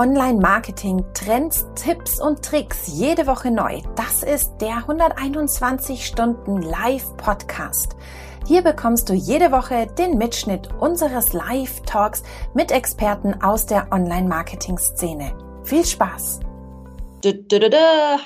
Online-Marketing, Trends, Tipps und Tricks jede Woche neu. Das ist der 121 Stunden Live-Podcast. Hier bekommst du jede Woche den Mitschnitt unseres Live-Talks mit Experten aus der Online-Marketing-Szene. Viel Spaß!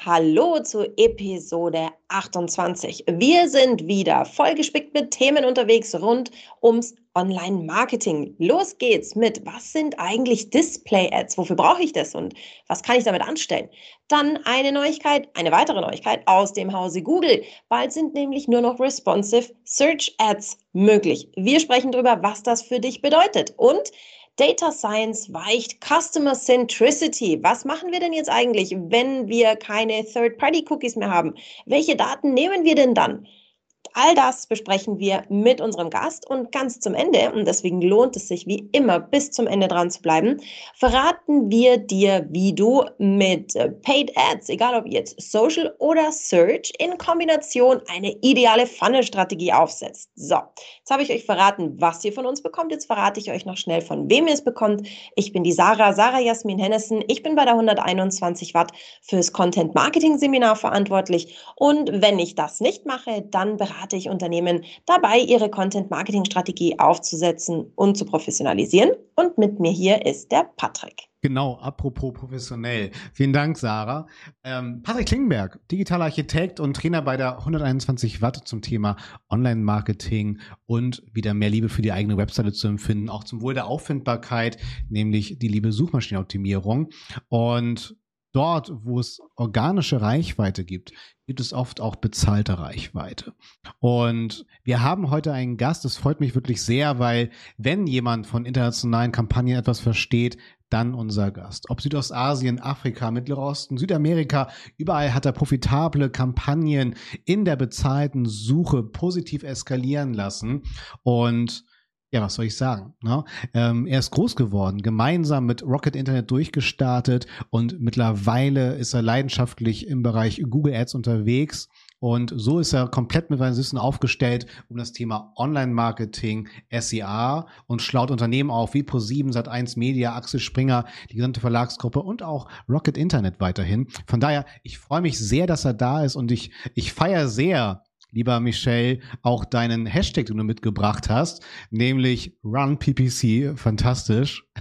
Hallo zu Episode 28. Wir sind wieder vollgespickt mit Themen unterwegs rund ums Online-Marketing. Los geht's mit, was sind eigentlich Display-Ads? Wofür brauche ich das und was kann ich damit anstellen? Dann eine Neuigkeit, eine weitere Neuigkeit aus dem Hause Google. Bald sind nämlich nur noch responsive Search Ads möglich. Wir sprechen darüber, was das für dich bedeutet und Data Science weicht Customer Centricity. Was machen wir denn jetzt eigentlich, wenn wir keine Third-Party-Cookies mehr haben? Welche Daten nehmen wir denn dann? All das besprechen wir mit unserem Gast und ganz zum Ende, und deswegen lohnt es sich wie immer bis zum Ende dran zu bleiben, verraten wir dir, wie du mit äh, Paid Ads, egal ob jetzt Social oder Search, in Kombination eine ideale Funnel-Strategie aufsetzt. So, jetzt habe ich euch verraten, was ihr von uns bekommt. Jetzt verrate ich euch noch schnell, von wem ihr es bekommt. Ich bin die Sarah, Sarah Jasmin Hennessen. Ich bin bei der 121 Watt fürs Content Marketing Seminar verantwortlich. Und wenn ich das nicht mache, dann berate berate ich Unternehmen dabei, ihre Content-Marketing-Strategie aufzusetzen und zu professionalisieren. Und mit mir hier ist der Patrick. Genau, apropos professionell. Vielen Dank, Sarah. Ähm, Patrick Klingenberg, digitaler Architekt und Trainer bei der 121 Watt zum Thema Online-Marketing und wieder mehr Liebe für die eigene Webseite zu empfinden, auch zum Wohl der Auffindbarkeit, nämlich die liebe Suchmaschinenoptimierung. Und dort, wo es organische Reichweite gibt, gibt es oft auch bezahlte Reichweite. Und wir haben heute einen Gast, das freut mich wirklich sehr, weil wenn jemand von internationalen Kampagnen etwas versteht, dann unser Gast. Ob Südostasien, Afrika, Mittlerer Osten, Südamerika, überall hat er profitable Kampagnen in der bezahlten Suche positiv eskalieren lassen. Und ja, was soll ich sagen? Ne? Ähm, er ist groß geworden, gemeinsam mit Rocket Internet durchgestartet und mittlerweile ist er leidenschaftlich im Bereich Google Ads unterwegs. Und so ist er komplett mit seinen Wissen aufgestellt um das Thema Online-Marketing, SEA und schlaut Unternehmen auf wie Pro7, Sat1 Media, Axel Springer, die gesamte Verlagsgruppe und auch Rocket Internet weiterhin. Von daher, ich freue mich sehr, dass er da ist und ich, ich feiere sehr, lieber Michel, auch deinen Hashtag, den du mitgebracht hast, nämlich RunPPC. Fantastisch.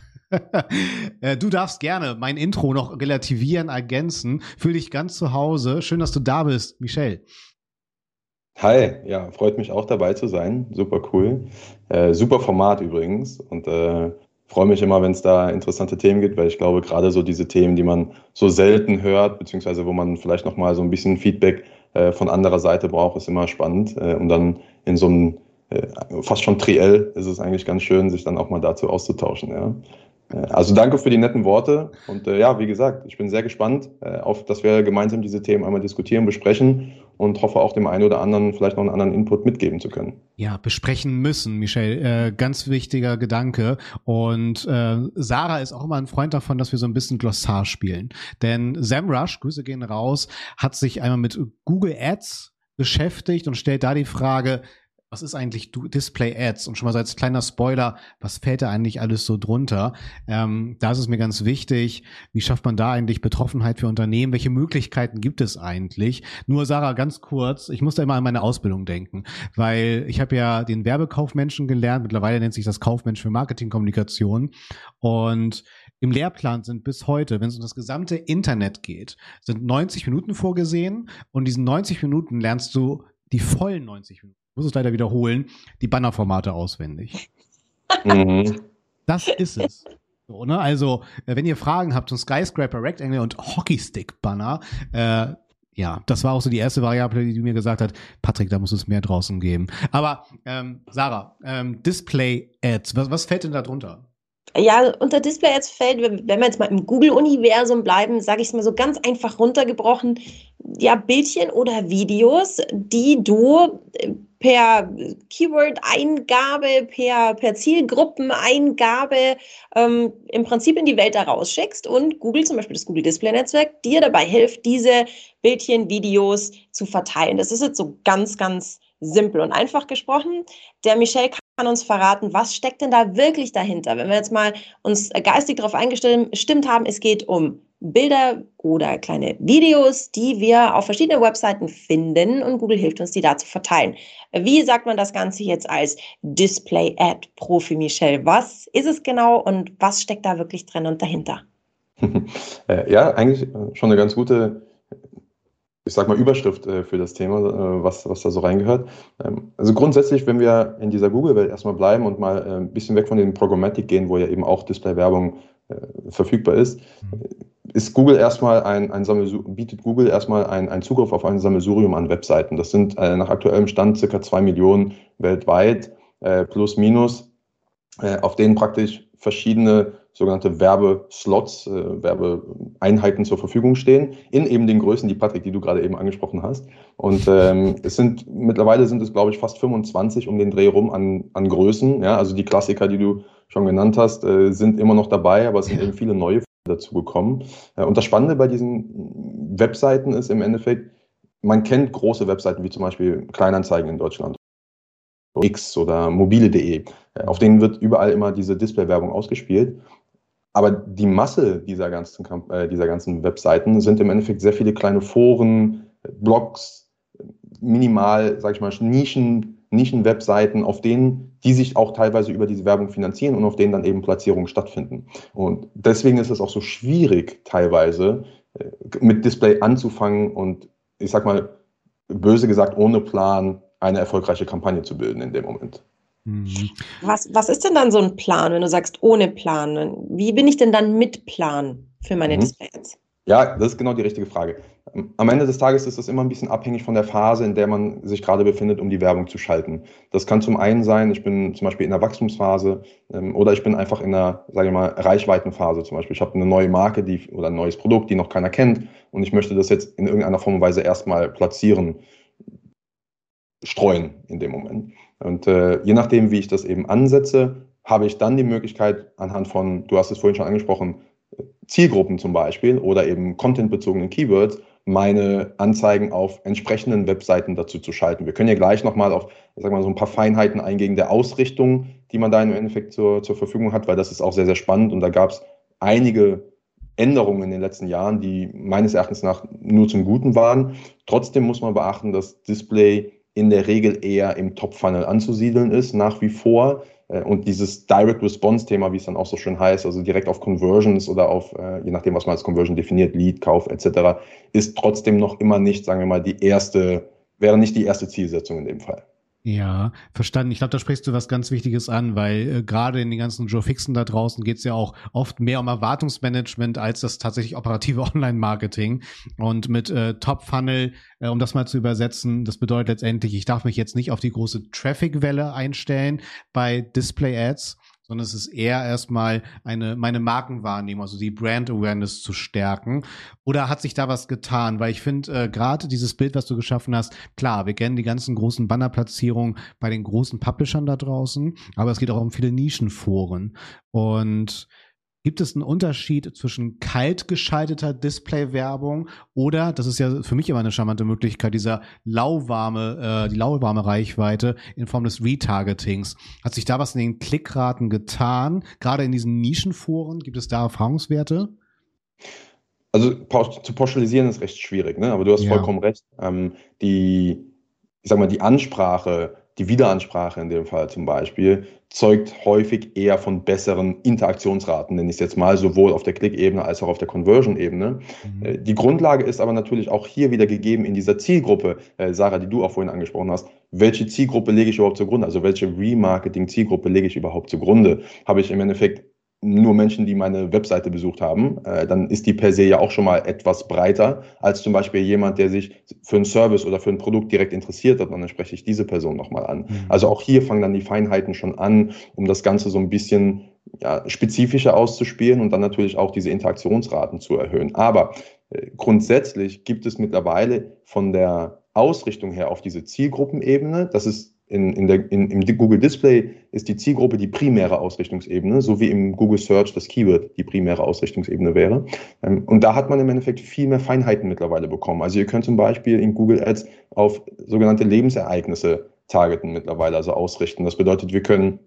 Äh, du darfst gerne mein Intro noch relativieren, ergänzen. Fühl dich ganz zu Hause. Schön, dass du da bist, Michel. Hi, ja, freut mich auch dabei zu sein. Super cool. Äh, super Format übrigens. Und äh, freue mich immer, wenn es da interessante Themen gibt, weil ich glaube, gerade so diese Themen, die man so selten hört, beziehungsweise wo man vielleicht nochmal so ein bisschen Feedback von anderer Seite braucht, ist immer spannend. Äh, und dann in so einem äh, fast schon Triell ist es eigentlich ganz schön, sich dann auch mal dazu auszutauschen. Ja. Äh, also danke für die netten Worte und äh, ja, wie gesagt, ich bin sehr gespannt äh, auf, dass wir gemeinsam diese Themen einmal diskutieren, besprechen und hoffe auch dem einen oder anderen vielleicht noch einen anderen Input mitgeben zu können. Ja, besprechen müssen, Michel. Äh, ganz wichtiger Gedanke. Und äh, Sarah ist auch immer ein Freund davon, dass wir so ein bisschen Glossar spielen. Denn SEMrush, Grüße gehen raus, hat sich einmal mit Google Ads beschäftigt und stellt da die Frage, was ist eigentlich Display Ads? Und schon mal so als kleiner Spoiler, was fällt da eigentlich alles so drunter? Ähm, da ist es mir ganz wichtig, wie schafft man da eigentlich Betroffenheit für Unternehmen? Welche Möglichkeiten gibt es eigentlich? Nur Sarah, ganz kurz, ich muss da immer an meine Ausbildung denken, weil ich habe ja den Werbekaufmenschen gelernt, mittlerweile nennt sich das Kaufmensch für Marketingkommunikation und im Lehrplan sind bis heute, wenn es um das gesamte Internet geht, sind 90 Minuten vorgesehen und diesen 90 Minuten lernst du die vollen 90 Minuten muss es leider wiederholen, die Bannerformate auswendig. Mhm. Das ist es. So, ne? Also, äh, wenn ihr Fragen habt zum Skyscraper, Rectangle und Hockeystick-Banner, äh, ja, das war auch so die erste Variable, die mir gesagt hat, Patrick, da muss es mehr draußen geben. Aber ähm, Sarah, ähm, Display-Ads, was, was fällt denn da drunter? Ja, unter Display Ads fällt, wenn wir jetzt mal im Google-Universum bleiben, sage ich es mal so ganz einfach runtergebrochen, ja, Bildchen oder Videos, die du äh, per Keyword-Eingabe, per, per Zielgruppeneingabe ähm, im Prinzip in die Welt da rausschickst und Google, zum Beispiel das Google Display Netzwerk, dir dabei hilft, diese Bildchen, Videos zu verteilen. Das ist jetzt so ganz, ganz simpel und einfach gesprochen. Der Michel kann uns verraten, was steckt denn da wirklich dahinter? Wenn wir jetzt mal uns geistig darauf eingestimmt haben, es geht um Bilder oder kleine Videos, die wir auf verschiedenen Webseiten finden und Google hilft uns, die da zu verteilen. Wie sagt man das Ganze jetzt als Display-Ad-Profi, Michelle? Was ist es genau und was steckt da wirklich drin und dahinter? Äh, ja, eigentlich äh, schon eine ganz gute, ich sag mal, Überschrift äh, für das Thema, was, was da so reingehört. Ähm, also grundsätzlich, wenn wir in dieser Google-Welt erstmal bleiben und mal ein bisschen weg von den Programmatic gehen, wo ja eben auch Display-Werbung verfügbar ist, mhm ist Google erstmal ein, ein bietet Google erstmal einen Zugriff auf ein Sammelsurium an Webseiten. Das sind äh, nach aktuellem Stand circa zwei Millionen weltweit, äh, plus minus, äh, auf denen praktisch verschiedene sogenannte Werbeslots, äh, Werbeeinheiten zur Verfügung stehen, in eben den Größen, die Patrick, die du gerade eben angesprochen hast. Und ähm, es sind mittlerweile sind es, glaube ich, fast 25 um den Dreh rum an, an Größen. Ja, also die Klassiker, die du schon genannt hast, äh, sind immer noch dabei, aber es sind eben viele neue dazu gekommen. Äh, und das Spannende bei diesen Webseiten ist im Endeffekt, man kennt große Webseiten wie zum Beispiel Kleinanzeigen in Deutschland, X oder mobile.de. Äh, auf denen wird überall immer diese Display-Werbung ausgespielt. Aber die Masse dieser ganzen, äh, dieser ganzen Webseiten sind im Endeffekt sehr viele kleine Foren, Blogs, minimal, sag ich mal, Nischen, Nischen-Webseiten, auf denen, die sich auch teilweise über diese Werbung finanzieren und auf denen dann eben Platzierungen stattfinden. Und deswegen ist es auch so schwierig, teilweise äh, mit Display anzufangen und ich sag mal, böse gesagt, ohne Plan eine erfolgreiche Kampagne zu bilden in dem Moment. Mhm. Was, was ist denn dann so ein Plan, wenn du sagst ohne Plan? Wie bin ich denn dann mit Plan für meine mhm. Displays? Ja, das ist genau die richtige Frage. Am Ende des Tages ist das immer ein bisschen abhängig von der Phase, in der man sich gerade befindet, um die Werbung zu schalten. Das kann zum einen sein, ich bin zum Beispiel in der Wachstumsphase ähm, oder ich bin einfach in einer, sage ich mal, Reichweitenphase. Zum Beispiel, ich habe eine neue Marke die, oder ein neues Produkt, die noch keiner kennt und ich möchte das jetzt in irgendeiner Form und Weise erstmal platzieren, streuen in dem Moment. Und äh, je nachdem, wie ich das eben ansetze, habe ich dann die Möglichkeit anhand von, du hast es vorhin schon angesprochen, Zielgruppen zum Beispiel oder eben contentbezogenen Keywords meine Anzeigen auf entsprechenden Webseiten dazu zu schalten. Wir können ja gleich nochmal auf, ich sag mal, so ein paar Feinheiten eingehen der Ausrichtung, die man da im Endeffekt zur, zur Verfügung hat, weil das ist auch sehr, sehr spannend und da gab es einige Änderungen in den letzten Jahren, die meines Erachtens nach nur zum Guten waren. Trotzdem muss man beachten, dass Display in der Regel eher im Top-Funnel anzusiedeln ist, nach wie vor. Äh, und dieses Direct Response-Thema, wie es dann auch so schön heißt, also direkt auf Conversions oder auf, äh, je nachdem, was man als Conversion definiert, Lead, Kauf etc., ist trotzdem noch immer nicht, sagen wir mal, die erste, wäre nicht die erste Zielsetzung in dem Fall. Ja, verstanden. Ich glaube, da sprichst du was ganz Wichtiges an, weil äh, gerade in den ganzen Joe Fixen da draußen geht es ja auch oft mehr um Erwartungsmanagement als das tatsächlich operative Online-Marketing. Und mit äh, Top-Funnel, äh, um das mal zu übersetzen, das bedeutet letztendlich, ich darf mich jetzt nicht auf die große Traffic-Welle einstellen bei Display-Ads, sondern es ist eher erstmal eine, meine Markenwahrnehmung, also die Brand Awareness zu stärken. Oder hat sich da was getan? Weil ich finde, äh, gerade dieses Bild, was du geschaffen hast, klar, wir kennen die ganzen großen Bannerplatzierungen bei den großen Publishern da draußen, aber es geht auch um viele Nischenforen. Und Gibt es einen Unterschied zwischen kalt geschalteter Display-Werbung oder, das ist ja für mich immer eine charmante Möglichkeit, dieser lauwarme, äh, die lauwarme Reichweite in Form des Retargetings? Hat sich da was in den Klickraten getan? Gerade in diesen Nischenforen, gibt es da Erfahrungswerte? Also zu pauschalisieren ist recht schwierig, ne? aber du hast ja. vollkommen recht. Ähm, die, ich sag mal, die Ansprache die Wiederansprache in dem Fall zum Beispiel zeugt häufig eher von besseren Interaktionsraten, nenne ich es jetzt mal, sowohl auf der Klick-Ebene als auch auf der Conversion-Ebene. Mhm. Äh, die Grundlage ist aber natürlich auch hier wieder gegeben in dieser Zielgruppe, äh, Sarah, die du auch vorhin angesprochen hast. Welche Zielgruppe lege ich überhaupt zugrunde? Also welche Remarketing-Zielgruppe lege ich überhaupt zugrunde? Habe ich im Endeffekt nur Menschen, die meine Webseite besucht haben, äh, dann ist die per se ja auch schon mal etwas breiter als zum Beispiel jemand, der sich für einen Service oder für ein Produkt direkt interessiert hat. Und dann spreche ich diese Person nochmal an. Mhm. Also auch hier fangen dann die Feinheiten schon an, um das Ganze so ein bisschen ja, spezifischer auszuspielen und dann natürlich auch diese Interaktionsraten zu erhöhen. Aber äh, grundsätzlich gibt es mittlerweile von der Ausrichtung her auf diese Zielgruppenebene, das ist in, in der, in, im Google Display ist die Zielgruppe die primäre Ausrichtungsebene, so wie im Google Search das Keyword die primäre Ausrichtungsebene wäre. Ähm, und da hat man im Endeffekt viel mehr Feinheiten mittlerweile bekommen. Also ihr könnt zum Beispiel in Google Ads auf sogenannte Lebensereignisse targeten mittlerweile, also ausrichten. Das bedeutet, wir können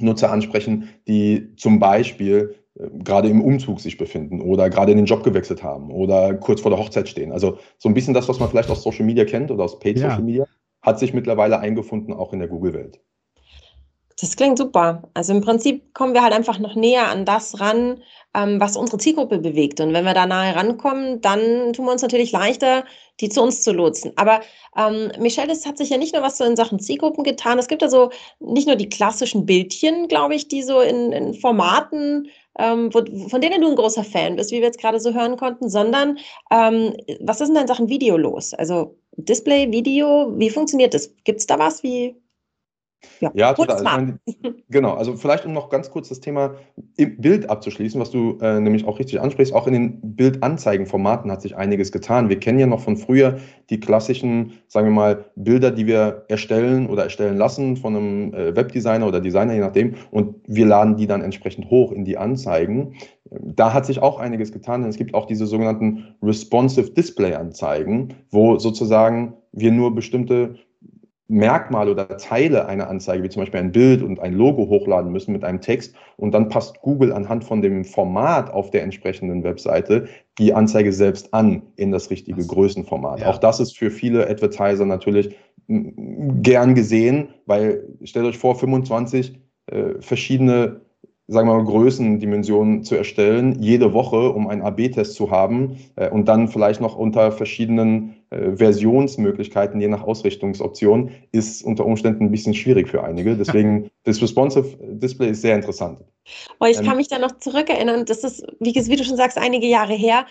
Nutzer ansprechen, die zum Beispiel äh, gerade im Umzug sich befinden oder gerade den Job gewechselt haben oder kurz vor der Hochzeit stehen. Also so ein bisschen das, was man vielleicht aus Social Media kennt oder aus Paid Social ja. Media, hat sich mittlerweile eingefunden, auch in der Google-Welt. Das klingt super. Also im Prinzip kommen wir halt einfach noch näher an das ran, ähm, was unsere Zielgruppe bewegt. Und wenn wir da nahe rankommen, dann tun wir uns natürlich leichter, die zu uns zu lotsen. Aber ähm, Michelle, es hat sich ja nicht nur was so in Sachen Zielgruppen getan. Es gibt ja so nicht nur die klassischen Bildchen, glaube ich, die so in, in Formaten, ähm, wo, von denen du ein großer Fan bist, wie wir jetzt gerade so hören konnten, sondern ähm, was ist denn in Sachen Video los? Also Display, Video, wie funktioniert das? Gibt es da was? Wie, ja, ja total. Genau, also vielleicht um noch ganz kurz das Thema Bild abzuschließen, was du äh, nämlich auch richtig ansprichst, auch in den Bildanzeigenformaten hat sich einiges getan. Wir kennen ja noch von früher die klassischen, sagen wir mal, Bilder, die wir erstellen oder erstellen lassen von einem äh, Webdesigner oder Designer, je nachdem, und wir laden die dann entsprechend hoch in die Anzeigen. Da hat sich auch einiges getan, denn es gibt auch diese sogenannten Responsive Display Anzeigen, wo sozusagen wir nur bestimmte Merkmale oder Teile einer Anzeige, wie zum Beispiel ein Bild und ein Logo hochladen müssen mit einem Text und dann passt Google anhand von dem Format auf der entsprechenden Webseite die Anzeige selbst an in das richtige Größenformat. Ja. Auch das ist für viele Advertiser natürlich gern gesehen, weil stellt euch vor, 25 äh, verschiedene sagen wir mal, Größendimensionen zu erstellen, jede Woche, um einen AB-Test zu haben äh, und dann vielleicht noch unter verschiedenen äh, Versionsmöglichkeiten, je nach Ausrichtungsoption, ist unter Umständen ein bisschen schwierig für einige. Deswegen, das Responsive Display ist sehr interessant. Oh, ich kann ähm, mich da noch zurückerinnern, das ist, wie, wie du schon sagst, einige Jahre her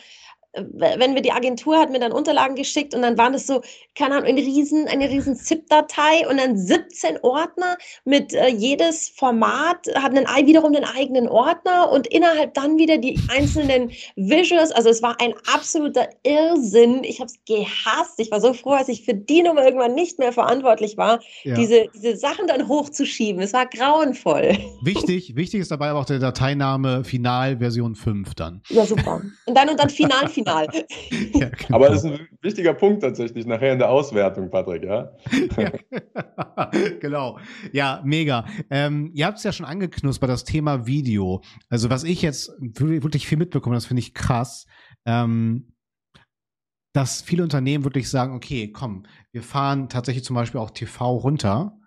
wenn wir die Agentur hat mir dann Unterlagen geschickt und dann waren es so, keine Ahnung, ein riesen, eine riesen ZIP-Datei und dann 17 Ordner mit äh, jedes Format hat einen, wiederum einen eigenen Ordner und innerhalb dann wieder die einzelnen Visuals. Also es war ein absoluter Irrsinn. Ich habe es gehasst. Ich war so froh, als ich für die Nummer irgendwann nicht mehr verantwortlich war, ja. diese, diese Sachen dann hochzuschieben. Es war grauenvoll. Wichtig, wichtig ist dabei aber auch der Dateiname Final Version 5 dann. Ja, super. Und dann und dann Final, Final final. Ja, genau. Aber das ist ein wichtiger Punkt tatsächlich nachher in der Auswertung, Patrick, ja? ja. genau. Ja, mega. Ähm, ihr habt es ja schon angeknuspert, das Thema Video. Also was ich jetzt wirklich viel mitbekomme, das finde ich krass. Ähm, dass viele Unternehmen wirklich sagen, okay, komm, wir fahren tatsächlich zum Beispiel auch TV runter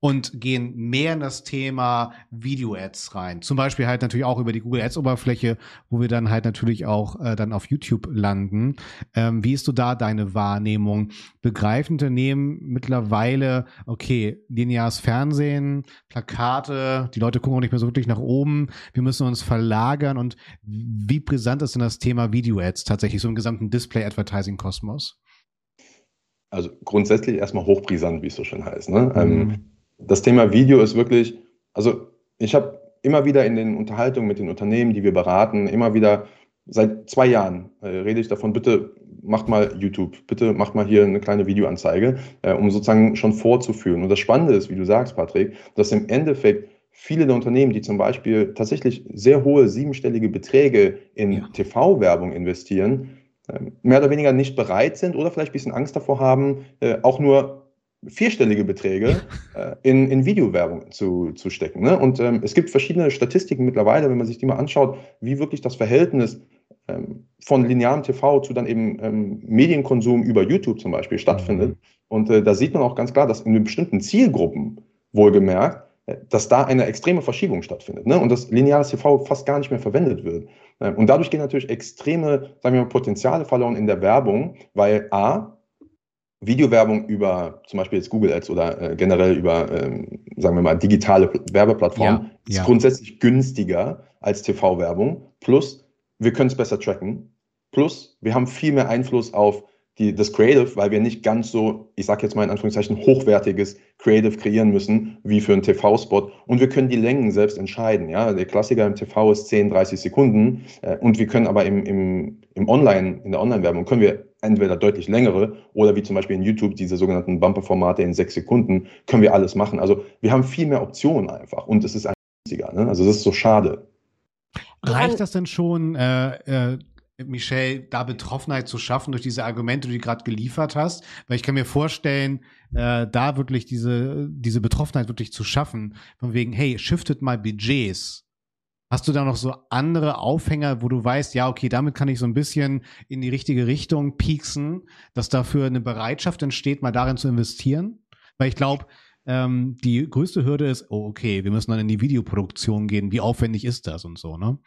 und gehen mehr in das Thema Video-Ads rein. Zum Beispiel halt natürlich auch über die Google Ads-Oberfläche, wo wir dann halt natürlich auch äh, dann auf YouTube landen. Ähm, wie ist du da deine Wahrnehmung? Begreifen Unternehmen mittlerweile, okay, lineares Fernsehen, Plakate, die Leute gucken auch nicht mehr so wirklich nach oben, wir müssen uns verlagern und wie brisant ist denn das Thema Video-Ads tatsächlich so im gesamten Display-Advertising-Kosmos? Also grundsätzlich erstmal hochbrisant, wie es so schön heißt. Ne? Ähm, mhm. Ähm, das Thema Video ist wirklich, also ich habe immer wieder in den Unterhaltungen mit den Unternehmen, die wir beraten, immer wieder seit zwei Jahren äh, rede ich davon, bitte macht mal YouTube, bitte macht mal hier eine kleine Videoanzeige, äh, um sozusagen schon vorzuführen. Und das Spannende ist, wie du sagst, Patrick, dass im Endeffekt viele der Unternehmen, die zum Beispiel tatsächlich sehr hohe siebenstellige Beträge in ja. TV-Werbung investieren, äh, mehr oder weniger nicht bereit sind oder vielleicht ein bisschen Angst davor haben, äh, auch nur vierstellige Beträge äh, in, in Videowerbung zu, zu stecken. Ne? Und ähm, es gibt verschiedene Statistiken mittlerweile, wenn man sich die mal anschaut, wie wirklich das Verhältnis ähm, von linearem TV zu dann eben ähm, Medienkonsum über YouTube zum Beispiel stattfindet. Mhm. Und äh, da sieht man auch ganz klar, dass in bestimmten Zielgruppen wohlgemerkt, äh, dass da eine extreme Verschiebung stattfindet ne? und dass lineares TV fast gar nicht mehr verwendet wird. Äh, und dadurch gehen natürlich extreme, sagen wir mal, Potenziale verloren in der Werbung, weil A, Videowerbung über zum Beispiel jetzt Google Ads oder äh, generell über, ähm, sagen wir mal, digitale Werbeplattformen ja, ist ja. grundsätzlich günstiger als TV-Werbung. Plus, wir können es besser tracken. Plus, wir haben viel mehr Einfluss auf die, das Creative, weil wir nicht ganz so, ich sage jetzt mal in Anführungszeichen, hochwertiges Creative kreieren müssen wie für einen TV-Spot. Und wir können die Längen selbst entscheiden. Ja? Der Klassiker im TV ist 10, 30 Sekunden. Äh, und wir können aber im, im, im Online, in der Online-Werbung, können wir entweder deutlich längere oder wie zum Beispiel in YouTube diese sogenannten Bumper-Formate in sechs Sekunden, können wir alles machen. Also wir haben viel mehr Optionen einfach und es ist günstiger. Ne? Also das ist so schade. Reicht das denn schon, äh, äh, Michelle, da Betroffenheit zu schaffen durch diese Argumente, die du gerade geliefert hast? Weil ich kann mir vorstellen, äh, da wirklich diese, diese Betroffenheit wirklich zu schaffen, von wegen, hey, shiftet mal Budgets. Hast du da noch so andere Aufhänger, wo du weißt, ja, okay, damit kann ich so ein bisschen in die richtige Richtung pieksen, dass dafür eine Bereitschaft entsteht, mal darin zu investieren? Weil ich glaube, ähm, die größte Hürde ist, oh, okay, wir müssen dann in die Videoproduktion gehen. Wie aufwendig ist das und so, ne?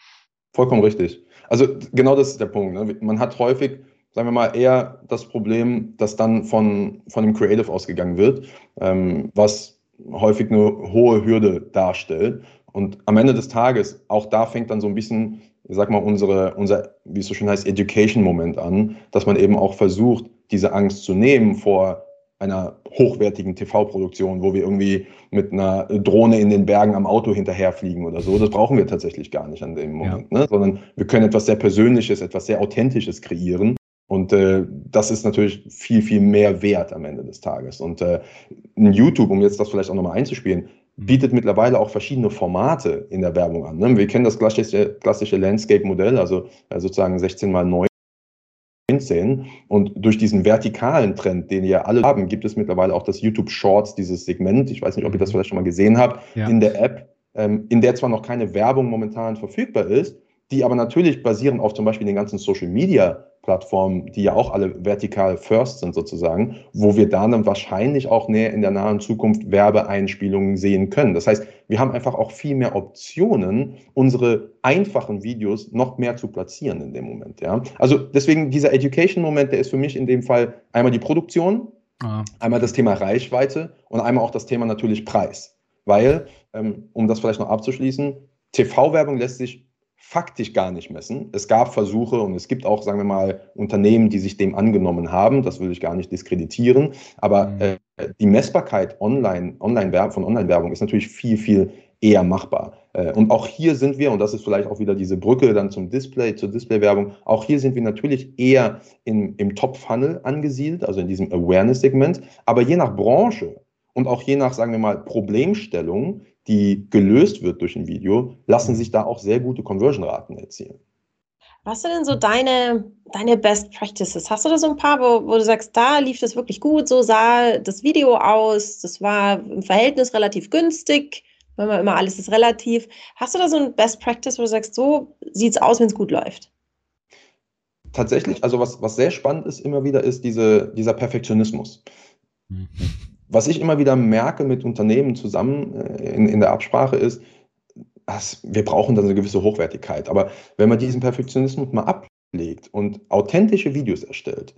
Vollkommen richtig. Also genau das ist der Punkt. Ne? Man hat häufig, sagen wir mal, eher das Problem, dass dann von, von dem Creative ausgegangen wird, ähm, was häufig eine hohe Hürde darstellt. Und am Ende des Tages, auch da fängt dann so ein bisschen, ich sag mal, unsere, unser, wie es so schön heißt, Education-Moment an, dass man eben auch versucht, diese Angst zu nehmen vor einer hochwertigen TV-Produktion, wo wir irgendwie mit einer Drohne in den Bergen am Auto hinterherfliegen oder so. Das brauchen wir tatsächlich gar nicht an dem Moment, ja. ne? sondern wir können etwas sehr Persönliches, etwas sehr Authentisches kreieren. Und äh, das ist natürlich viel, viel mehr wert am Ende des Tages. Und äh, YouTube, um jetzt das vielleicht auch nochmal einzuspielen, mhm. bietet mittlerweile auch verschiedene Formate in der Werbung an. Ne? Wir kennen das klassische, klassische Landscape-Modell, also äh, sozusagen 16 mal 9 sehen. Und durch diesen vertikalen Trend, den wir alle haben, gibt es mittlerweile auch das YouTube Shorts, dieses Segment. Ich weiß nicht, ob ihr das mhm. vielleicht schon mal gesehen habt, ja. in der App, ähm, in der zwar noch keine Werbung momentan verfügbar ist, die aber natürlich basierend auf zum Beispiel den ganzen Social Media Plattformen, die ja auch alle vertikal first sind sozusagen, wo wir dann wahrscheinlich auch näher in der nahen Zukunft Werbeeinspielungen sehen können. Das heißt, wir haben einfach auch viel mehr Optionen, unsere einfachen Videos noch mehr zu platzieren in dem Moment. Ja? Also deswegen dieser Education-Moment, der ist für mich in dem Fall einmal die Produktion, ah. einmal das Thema Reichweite und einmal auch das Thema natürlich Preis. Weil, ähm, um das vielleicht noch abzuschließen, TV-Werbung lässt sich faktisch gar nicht messen. Es gab Versuche und es gibt auch, sagen wir mal, Unternehmen, die sich dem angenommen haben. Das will ich gar nicht diskreditieren. Aber mhm. äh, die Messbarkeit online, online von Online-Werbung ist natürlich viel, viel eher machbar. Äh, und auch hier sind wir, und das ist vielleicht auch wieder diese Brücke dann zum Display, zur Display-Werbung, auch hier sind wir natürlich eher in, im Top-Funnel angesiedelt, also in diesem Awareness-Segment. Aber je nach Branche und auch je nach, sagen wir mal, Problemstellung die gelöst wird durch ein Video, lassen sich da auch sehr gute Conversion-Raten erzielen. Was sind denn so deine, deine Best Practices? Hast du da so ein paar, wo, wo du sagst, da lief das wirklich gut, so sah das Video aus, das war im Verhältnis relativ günstig, wenn man immer alles ist relativ. Hast du da so ein Best Practice, wo du sagst, so sieht es aus, wenn es gut läuft? Tatsächlich, also was, was sehr spannend ist immer wieder, ist diese, dieser Perfektionismus. Mhm was ich immer wieder merke mit Unternehmen zusammen äh, in, in der Absprache ist, dass wir brauchen dann eine gewisse Hochwertigkeit. Aber wenn man diesen Perfektionismus mal ablegt und authentische Videos erstellt,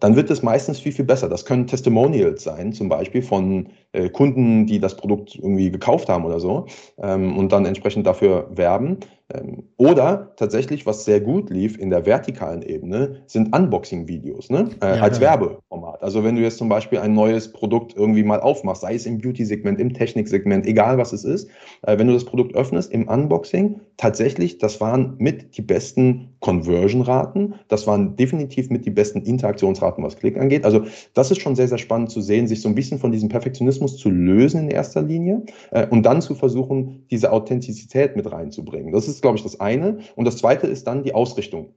dann wird es meistens viel, viel besser. Das können Testimonials sein, zum Beispiel von äh, Kunden, die das Produkt irgendwie gekauft haben oder so ähm, und dann entsprechend dafür werben. Ähm, oder tatsächlich, was sehr gut lief in der vertikalen Ebene, sind Unboxing-Videos ne? Äh, ja, als ja. Werbeformat. Also wenn du jetzt zum Beispiel ein neues Produkt irgendwie mal aufmachst, sei es im Beauty-Segment, im Technik-Segment, egal was es ist, äh, wenn du das Produkt öffnest im Unboxing, tatsächlich, das waren mit die besten Conversion-Raten, das waren definitiv mit die besten Interaktionsraten, was Klick angeht. Also das ist schon sehr, sehr spannend zu sehen, sich so ein bisschen von diesem Perfektionismus zu lösen in erster Linie äh, und dann zu versuchen, diese Authentizität mit reinzubringen. Das ist ist, glaube ich, das eine. Und das zweite ist dann die Ausrichtung.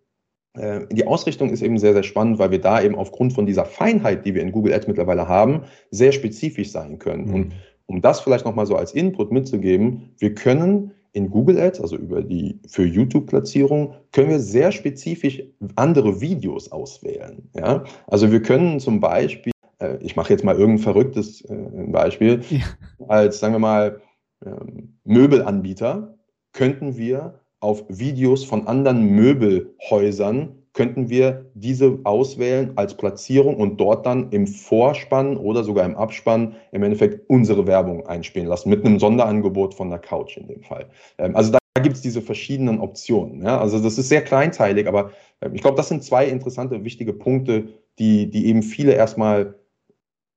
Äh, die Ausrichtung ist eben sehr, sehr spannend, weil wir da eben aufgrund von dieser Feinheit, die wir in Google Ads mittlerweile haben, sehr spezifisch sein können. Mhm. Und um das vielleicht nochmal so als Input mitzugeben, wir können in Google Ads, also über die für YouTube-Platzierung, können wir sehr spezifisch andere Videos auswählen. Ja? Also wir können zum Beispiel, äh, ich mache jetzt mal irgendein verrücktes äh, Beispiel, ja. als sagen wir mal ähm, Möbelanbieter könnten wir auf Videos von anderen Möbelhäusern könnten wir diese auswählen als Platzierung und dort dann im Vorspann oder sogar im Abspann im Endeffekt unsere Werbung einspielen lassen, mit einem Sonderangebot von der Couch in dem Fall. Ähm, also da gibt es diese verschiedenen Optionen. Also das ist sehr kleinteilig, aber ähm, ich glaube, das sind zwei interessante, wichtige Punkte, die, die eben viele erstmal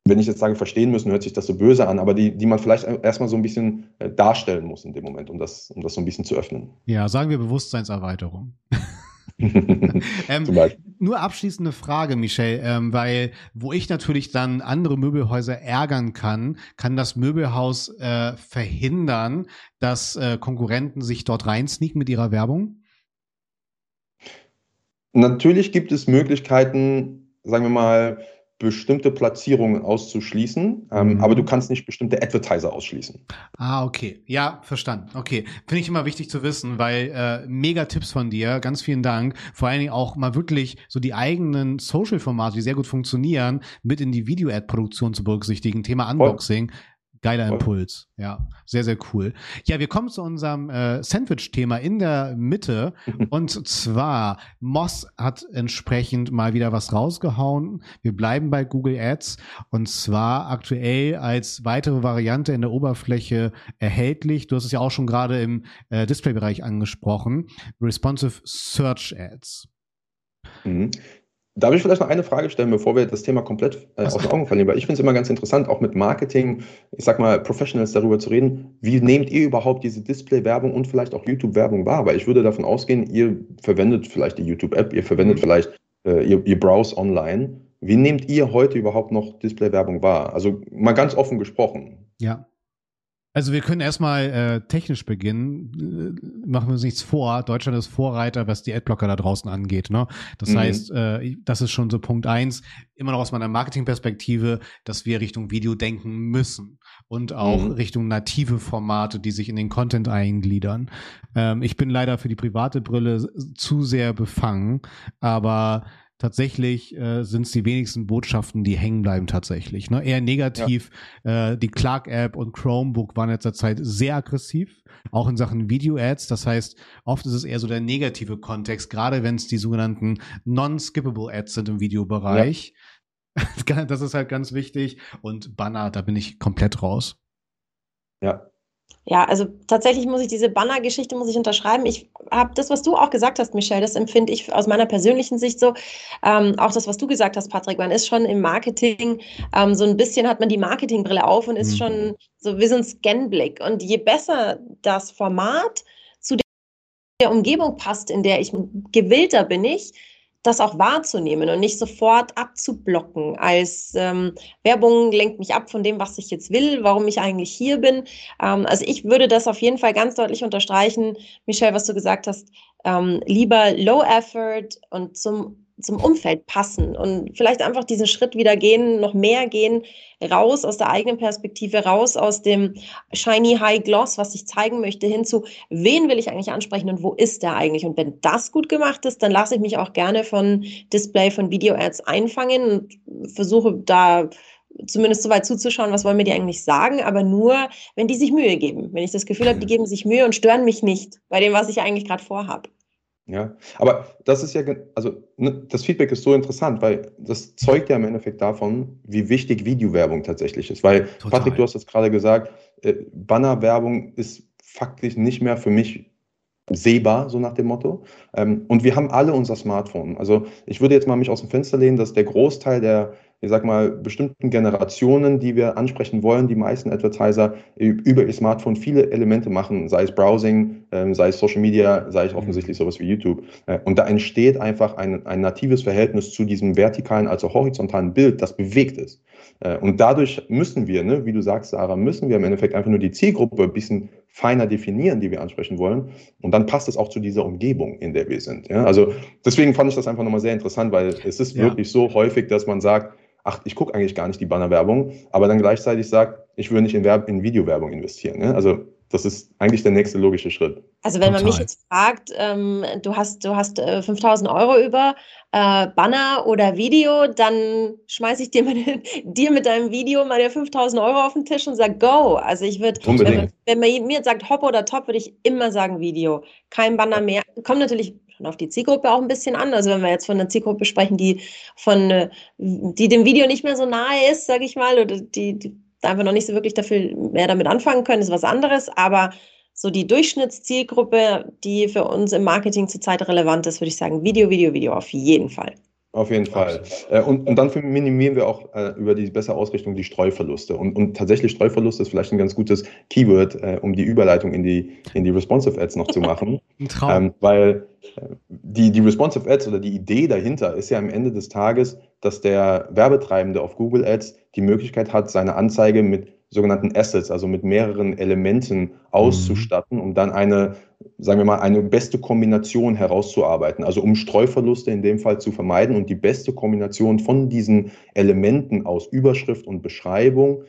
wenn ich jetzt sage, verstehen müssen, hört sich das so böse an, aber die, die man vielleicht erstmal so ein bisschen äh, darstellen muss in dem Moment, um das, um das so ein bisschen zu öffnen. Ja, sagen wir Bewusstseinserweiterung. ähm, nur abschließende Frage, Michelle, ähm, weil wo ich natürlich dann andere Möbelhäuser ärgern kann, kann das Möbelhaus äh, verhindern, dass äh, Konkurrenten sich dort reinsneaken mit ihrer Werbung? Natürlich gibt es Möglichkeiten, sagen wir mal, bestimmte Platzierungen auszuschließen, ähm, mhm. aber du kannst nicht bestimmte Advertiser ausschließen. Ah, okay. Ja, verstanden. Okay. Finde ich immer wichtig zu wissen, weil äh, mega Tipps von dir. Ganz vielen Dank. Vor allen Dingen auch mal wirklich so die eigenen Social-Formate, die sehr gut funktionieren, mit in die Video-Ad-Produktion zu berücksichtigen. Thema Unboxing. Voll. Geiler Impuls. Ja, sehr, sehr cool. Ja, wir kommen zu unserem äh, Sandwich-Thema in der Mitte. und zwar, Moss hat entsprechend mal wieder was rausgehauen. Wir bleiben bei Google Ads. Und zwar aktuell als weitere Variante in der Oberfläche erhältlich. Du hast es ja auch schon gerade im äh, Display-Bereich angesprochen. Responsive Search Ads. Mhm. Darf ich vielleicht noch eine Frage stellen, bevor wir das Thema komplett äh, aus den Augen verlieren? Weil ich finde es immer ganz interessant, auch mit Marketing, ich sag mal, Professionals darüber zu reden. Wie nehmt ihr überhaupt diese Display-Werbung und vielleicht auch YouTube-Werbung wahr? Weil ich würde davon ausgehen, ihr verwendet vielleicht die YouTube-App, ihr verwendet mhm. vielleicht, äh, ihr, ihr browse online. Wie nehmt ihr heute überhaupt noch Display-Werbung wahr? Also mal ganz offen gesprochen. Ja, also wir können erstmal äh, technisch beginnen. Äh, machen wir uns nichts vor. Deutschland ist Vorreiter, was die Adblocker da draußen angeht. Ne? Das mhm. heißt, äh, das ist schon so Punkt eins. Immer noch aus meiner Marketingperspektive, dass wir Richtung Video denken müssen und auch mhm. Richtung native Formate, die sich in den Content eingliedern. Ähm, ich bin leider für die private Brille zu sehr befangen, aber tatsächlich äh, sind es die wenigsten Botschaften, die hängen bleiben tatsächlich. Ne? Eher negativ. Ja. Äh, die Clark-App und Chromebook waren in letzter Zeit sehr aggressiv, auch in Sachen Video-Ads. Das heißt, oft ist es eher so der negative Kontext, gerade wenn es die sogenannten non-skippable Ads sind im Videobereich. Ja. Das ist halt ganz wichtig. Und Banner, da bin ich komplett raus. Ja, ja, also tatsächlich muss ich diese Banner-Geschichte muss ich unterschreiben. Ich habe das, was du auch gesagt hast, Michelle, das empfinde ich aus meiner persönlichen Sicht so. Ähm, auch das, was du gesagt hast, Patrick, man ist schon im Marketing ähm, so ein bisschen hat man die Marketingbrille auf und ist mhm. schon so wie so ein Scanblick. Und je besser das Format zu der Umgebung passt, in der ich gewillter bin ich, das auch wahrzunehmen und nicht sofort abzublocken als ähm, Werbung lenkt mich ab von dem, was ich jetzt will, warum ich eigentlich hier bin. Ähm, also ich würde das auf jeden Fall ganz deutlich unterstreichen, Michelle, was du gesagt hast, ähm, lieber Low Effort und zum zum Umfeld passen und vielleicht einfach diesen Schritt wieder gehen, noch mehr gehen, raus aus der eigenen Perspektive, raus aus dem shiny High Gloss, was ich zeigen möchte, hin zu, wen will ich eigentlich ansprechen und wo ist der eigentlich? Und wenn das gut gemacht ist, dann lasse ich mich auch gerne von Display, von Video-Ads einfangen und versuche da zumindest so weit zuzuschauen, was wollen mir die eigentlich sagen, aber nur, wenn die sich Mühe geben. Wenn ich das Gefühl habe, die geben sich Mühe und stören mich nicht bei dem, was ich eigentlich gerade vorhabe. Ja, aber das ist ja, also ne, das Feedback ist so interessant, weil das zeugt ja im Endeffekt davon, wie wichtig Videowerbung tatsächlich ist. Weil, Total. Patrick, du hast es gerade gesagt, äh, Bannerwerbung ist faktisch nicht mehr für mich sehbar, so nach dem Motto. Ähm, und wir haben alle unser Smartphone. Also ich würde jetzt mal mich aus dem Fenster lehnen, dass der Großteil der ich sag mal, bestimmten Generationen, die wir ansprechen wollen, die meisten Advertiser über ihr Smartphone viele Elemente machen, sei es Browsing, ähm, sei es Social Media, sei es mhm. offensichtlich sowas wie YouTube. Äh, und da entsteht einfach ein, ein natives Verhältnis zu diesem vertikalen, also horizontalen Bild, das bewegt ist. Äh, und dadurch müssen wir, ne, wie du sagst, Sarah, müssen wir im Endeffekt einfach nur die Zielgruppe ein bisschen feiner definieren, die wir ansprechen wollen. Und dann passt es auch zu dieser Umgebung, in der wir sind. Ja? Also deswegen fand ich das einfach nochmal sehr interessant, weil es ist ja. wirklich so häufig, dass man sagt, ach, ich gucke eigentlich gar nicht die Bannerwerbung, aber dann gleichzeitig sagt, ich würde nicht in, Werb in Videowerbung investieren. Ne? Also das ist eigentlich der nächste logische Schritt. Also wenn Total. man mich jetzt fragt, ähm, du hast, du hast äh, 5000 Euro über äh, Banner oder Video, dann schmeiße ich dir, meine, dir mit deinem Video meine 5000 Euro auf den Tisch und sage Go. Also ich würde, wenn, man, wenn man mir jetzt sagt Hop oder Top, würde ich immer sagen Video. Kein Banner mehr. Kommt natürlich schon auf die Zielgruppe auch ein bisschen an. Also wenn wir jetzt von einer Zielgruppe sprechen, die von, äh, die dem Video nicht mehr so nahe ist, sage ich mal, oder die, die einfach noch nicht so wirklich dafür mehr damit anfangen können, ist was anderes. Aber so die Durchschnittszielgruppe, die für uns im Marketing zurzeit relevant ist, würde ich sagen, Video, Video, Video auf jeden Fall. Auf jeden Fall. Äh, und, und dann minimieren wir auch äh, über die bessere Ausrichtung die Streuverluste. Und, und tatsächlich Streuverluste ist vielleicht ein ganz gutes Keyword, äh, um die Überleitung in die, in die Responsive Ads noch zu machen. Ein Traum. Ähm, weil äh, die, die Responsive Ads oder die Idee dahinter ist ja am Ende des Tages, dass der Werbetreibende auf Google Ads die Möglichkeit hat, seine Anzeige mit sogenannten Assets, also mit mehreren Elementen auszustatten, um dann eine, sagen wir mal, eine beste Kombination herauszuarbeiten. Also um Streuverluste in dem Fall zu vermeiden und die beste Kombination von diesen Elementen aus Überschrift und Beschreibung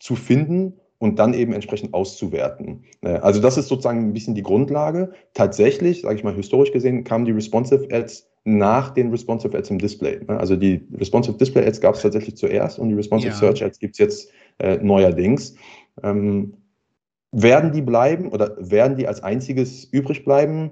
zu finden und dann eben entsprechend auszuwerten. Äh, also das ist sozusagen ein bisschen die Grundlage. Tatsächlich, sage ich mal historisch gesehen, kamen die Responsive Ads nach den Responsive Ads im Display. Ne? Also die Responsive Display Ads gab es tatsächlich zuerst und die Responsive ja. Search Ads gibt es jetzt äh, neuerdings. Ähm, werden die bleiben oder werden die als einziges übrig bleiben?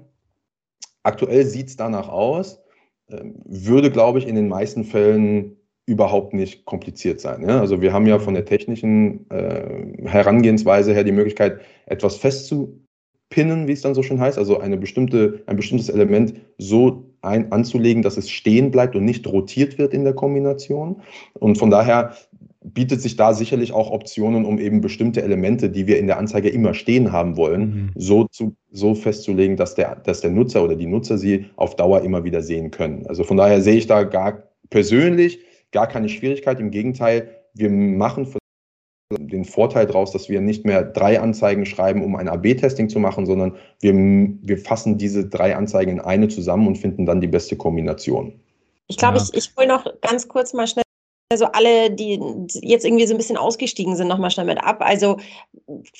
Aktuell sieht es danach aus. Ähm, würde, glaube ich, in den meisten Fällen überhaupt nicht kompliziert sein. Ja? Also wir haben ja von der technischen äh, Herangehensweise her die Möglichkeit, etwas festzupinnen, wie es dann so schön heißt, also eine bestimmte, ein bestimmtes Element so ein, anzulegen, dass es stehen bleibt und nicht rotiert wird in der Kombination. Und von daher bietet sich da sicherlich auch Optionen, um eben bestimmte Elemente, die wir in der Anzeige immer stehen haben wollen, mhm. so, zu, so festzulegen, dass der, dass der Nutzer oder die Nutzer sie auf Dauer immer wieder sehen können. Also von daher sehe ich da gar persönlich gar keine Schwierigkeit. Im Gegenteil, wir machen den Vorteil daraus, dass wir nicht mehr drei Anzeigen schreiben, um ein AB-Testing zu machen, sondern wir, wir fassen diese drei Anzeigen in eine zusammen und finden dann die beste Kombination. Ich glaube, ja. ich, ich hole noch ganz kurz mal schnell also alle, die jetzt irgendwie so ein bisschen ausgestiegen sind, nochmal schnell mit ab. Also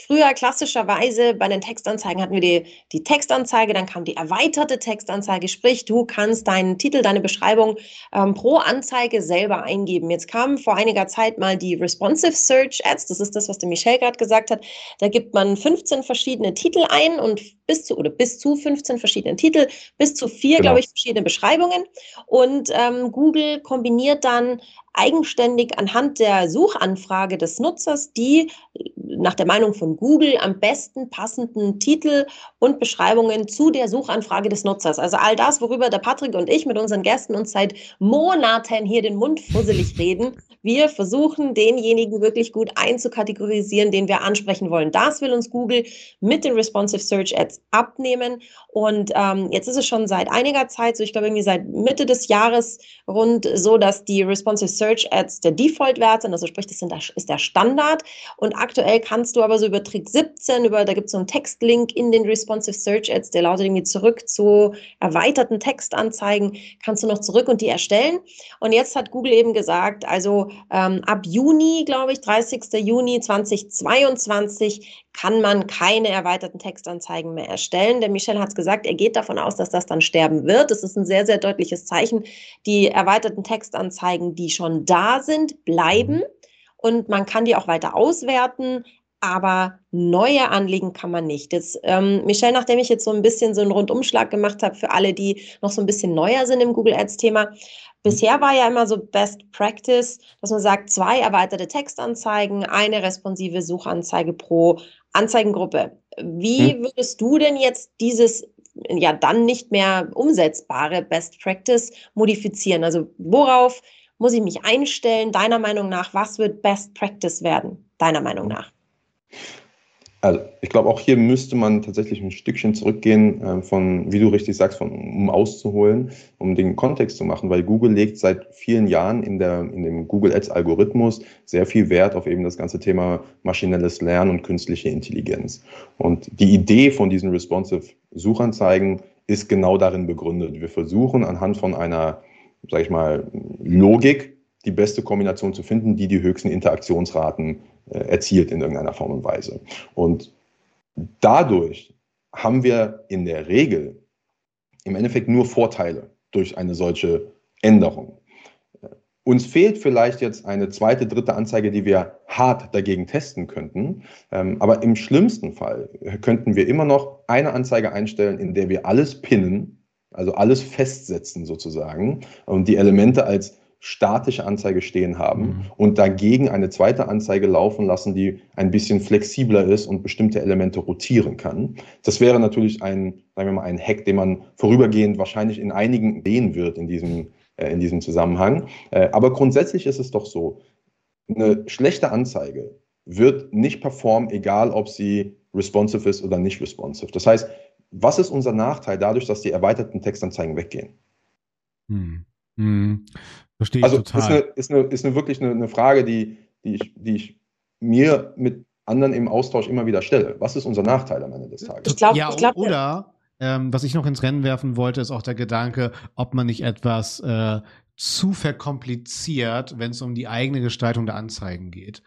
früher klassischerweise bei den Textanzeigen hatten wir die, die Textanzeige, dann kam die erweiterte Textanzeige, sprich, du kannst deinen Titel, deine Beschreibung ähm, pro Anzeige selber eingeben. Jetzt kam vor einiger Zeit mal die Responsive Search Ads, das ist das, was der Michel gerade gesagt hat. Da gibt man 15 verschiedene Titel ein und bis zu oder bis zu 15 verschiedene Titel, bis zu vier, genau. glaube ich, verschiedene Beschreibungen. Und ähm, Google kombiniert dann eigenständig anhand der Suchanfrage des Nutzers die nach der Meinung von Google am besten passenden Titel und Beschreibungen zu der Suchanfrage des Nutzers. Also all das, worüber der Patrick und ich mit unseren Gästen uns seit Monaten hier den Mund fusselig reden. Wir versuchen, denjenigen wirklich gut einzukategorisieren, den wir ansprechen wollen. Das will uns Google mit den Responsive Search Ads abnehmen. Und ähm, jetzt ist es schon seit einiger Zeit, so ich glaube irgendwie seit Mitte des Jahres rund so, dass die Responsive Search Ads der Default-Wert sind. Also sprich, das ist der Standard. Und aktuell kannst du aber so über Trick 17, über, da gibt es so einen Textlink in den Responsive Search Ads, der lautet irgendwie zurück zu erweiterten Textanzeigen, kannst du noch zurück und die erstellen. Und jetzt hat Google eben gesagt, also ähm, ab Juni, glaube ich, 30. Juni 2022 kann man keine erweiterten Textanzeigen mehr erstellen. Der Michel hat es gesagt, er geht davon aus, dass das dann sterben wird. Das ist ein sehr, sehr deutliches Zeichen. Die erweiterten Textanzeigen, die schon da sind, bleiben und man kann die auch weiter auswerten, aber neue anlegen kann man nicht. Jetzt, ähm, Michelle, nachdem ich jetzt so ein bisschen so einen Rundumschlag gemacht habe für alle, die noch so ein bisschen neuer sind im Google Ads-Thema, bisher war ja immer so Best Practice, dass man sagt, zwei erweiterte Textanzeigen, eine responsive Suchanzeige pro Anzeigengruppe. Wie hm. würdest du denn jetzt dieses ja dann nicht mehr umsetzbare Best Practice modifizieren? Also worauf muss ich mich einstellen? Deiner Meinung nach, was wird Best Practice werden? Deiner Meinung nach? Also ich glaube, auch hier müsste man tatsächlich ein Stückchen zurückgehen, äh, von, wie du richtig sagst, von, um auszuholen, um den Kontext zu machen, weil Google legt seit vielen Jahren in, der, in dem Google Ads-Algorithmus sehr viel Wert auf eben das ganze Thema maschinelles Lernen und künstliche Intelligenz. Und die Idee von diesen responsive Suchanzeigen ist genau darin begründet. Wir versuchen anhand von einer sage ich mal, Logik, die beste Kombination zu finden, die die höchsten Interaktionsraten erzielt in irgendeiner Form und Weise. Und dadurch haben wir in der Regel im Endeffekt nur Vorteile durch eine solche Änderung. Uns fehlt vielleicht jetzt eine zweite, dritte Anzeige, die wir hart dagegen testen könnten. Ähm, aber im schlimmsten Fall könnten wir immer noch eine Anzeige einstellen, in der wir alles pinnen, also alles festsetzen sozusagen und die Elemente als statische Anzeige stehen haben mhm. und dagegen eine zweite Anzeige laufen lassen, die ein bisschen flexibler ist und bestimmte Elemente rotieren kann. Das wäre natürlich ein, sagen wir mal, ein Hack, den man vorübergehend wahrscheinlich in einigen sehen wird in diesem, äh, in diesem Zusammenhang. Äh, aber grundsätzlich ist es doch so, eine schlechte Anzeige wird nicht performen, egal ob sie responsive ist oder nicht responsive. Das heißt, was ist unser Nachteil dadurch, dass die erweiterten Textanzeigen weggehen? Hm. Verstehe ich also total. Ist, eine, ist, eine, ist eine wirklich eine, eine Frage, die, die, ich, die ich mir mit anderen im Austausch immer wieder stelle. Was ist unser Nachteil am Ende des Tages? Ich glaube, ja, ich glaub, oder ähm, was ich noch ins Rennen werfen wollte, ist auch der Gedanke, ob man nicht etwas äh, zu verkompliziert, wenn es um die eigene Gestaltung der Anzeigen geht.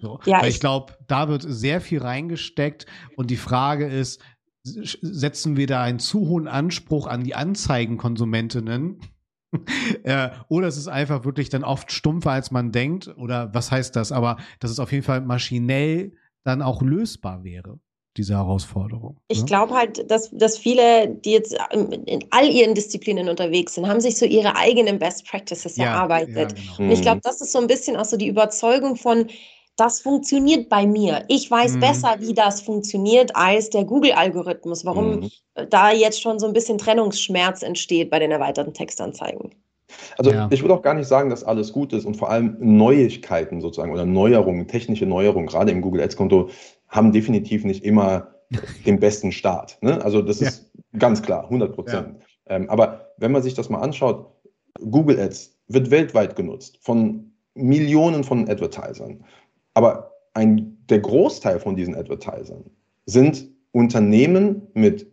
So. Ja, Weil ich, ich glaube, da wird sehr viel reingesteckt und die Frage ist, setzen wir da einen zu hohen Anspruch an die Anzeigenkonsumentinnen? äh, oder es ist einfach wirklich dann oft stumpfer, als man denkt. Oder was heißt das? Aber dass es auf jeden Fall maschinell dann auch lösbar wäre diese Herausforderung. Ich ne? glaube halt, dass, dass viele, die jetzt in all ihren Disziplinen unterwegs sind, haben sich so ihre eigenen Best Practices ja, erarbeitet. Ja, genau. Und ich glaube, das ist so ein bisschen auch so die Überzeugung von, das funktioniert bei mir. Ich weiß mhm. besser, wie das funktioniert, als der Google-Algorithmus. Warum mhm. da jetzt schon so ein bisschen Trennungsschmerz entsteht bei den erweiterten Textanzeigen. Also ja. ich würde auch gar nicht sagen, dass alles gut ist und vor allem Neuigkeiten sozusagen oder Neuerungen, technische Neuerungen, gerade im Google Ads-Konto, haben definitiv nicht immer den besten Start. Ne? Also das ja. ist ganz klar, 100 Prozent. Ja. Ähm, aber wenn man sich das mal anschaut, Google Ads wird weltweit genutzt von Millionen von Advertisern. Aber ein, der Großteil von diesen Advertisern sind Unternehmen mit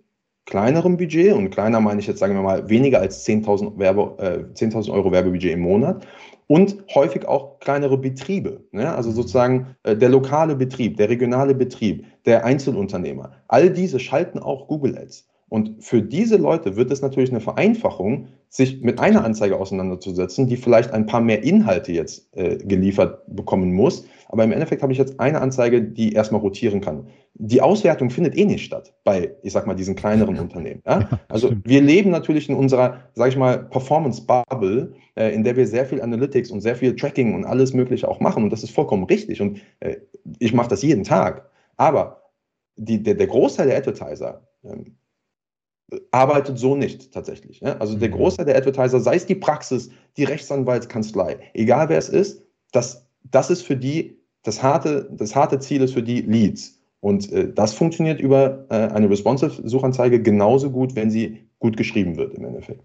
kleinerem Budget und kleiner meine ich jetzt, sagen wir mal, weniger als 10.000 äh, 10 Euro Werbebudget im Monat und häufig auch kleinere Betriebe. Ne? Also sozusagen äh, der lokale Betrieb, der regionale Betrieb, der Einzelunternehmer. All diese schalten auch Google Ads. Und für diese Leute wird es natürlich eine Vereinfachung, sich mit einer Anzeige auseinanderzusetzen, die vielleicht ein paar mehr Inhalte jetzt äh, geliefert bekommen muss. Aber im Endeffekt habe ich jetzt eine Anzeige, die erstmal rotieren kann. Die Auswertung findet eh nicht statt bei, ich sag mal, diesen kleineren. Unternehmen. Ja? Also wir leben natürlich in unserer, sage ich mal, Performance-Bubble, äh, in der wir sehr viel Analytics und sehr viel Tracking und alles Mögliche auch machen. Und das ist vollkommen richtig. Und äh, ich mache das jeden Tag. Aber die, der, der Großteil der Advertiser, ähm, arbeitet so nicht tatsächlich. Ja? Also der mhm. Großteil der Advertiser, sei es die Praxis, die Rechtsanwaltskanzlei, egal wer es ist, das, das ist für die, das harte, das harte Ziel ist für die Leads. Und äh, das funktioniert über äh, eine Responsive-Suchanzeige genauso gut, wenn sie gut geschrieben wird im Endeffekt.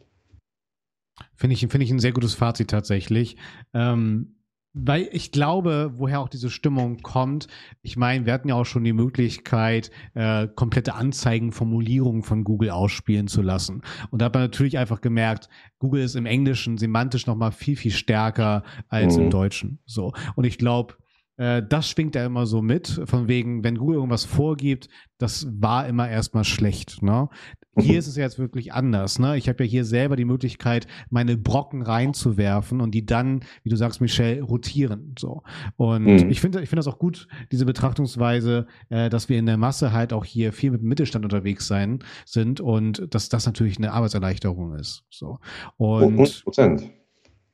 Finde ich, finde ich ein sehr gutes Fazit tatsächlich. Ähm, weil ich glaube, woher auch diese Stimmung kommt. Ich meine, wir hatten ja auch schon die Möglichkeit, äh, komplette Anzeigenformulierungen von Google ausspielen zu lassen. Und da hat man natürlich einfach gemerkt, Google ist im Englischen semantisch nochmal viel, viel stärker als mhm. im Deutschen. So. Und ich glaube, äh, das schwingt ja immer so mit, von wegen, wenn Google irgendwas vorgibt, das war immer erstmal schlecht. Ne? Hier ist es jetzt wirklich anders. Ne? Ich habe ja hier selber die Möglichkeit, meine Brocken reinzuwerfen und die dann, wie du sagst, Michelle, rotieren. So. Und mhm. ich finde ich finde das auch gut, diese Betrachtungsweise, äh, dass wir in der Masse halt auch hier viel mit dem Mittelstand unterwegs sein sind und dass das natürlich eine Arbeitserleichterung ist. So. Und 100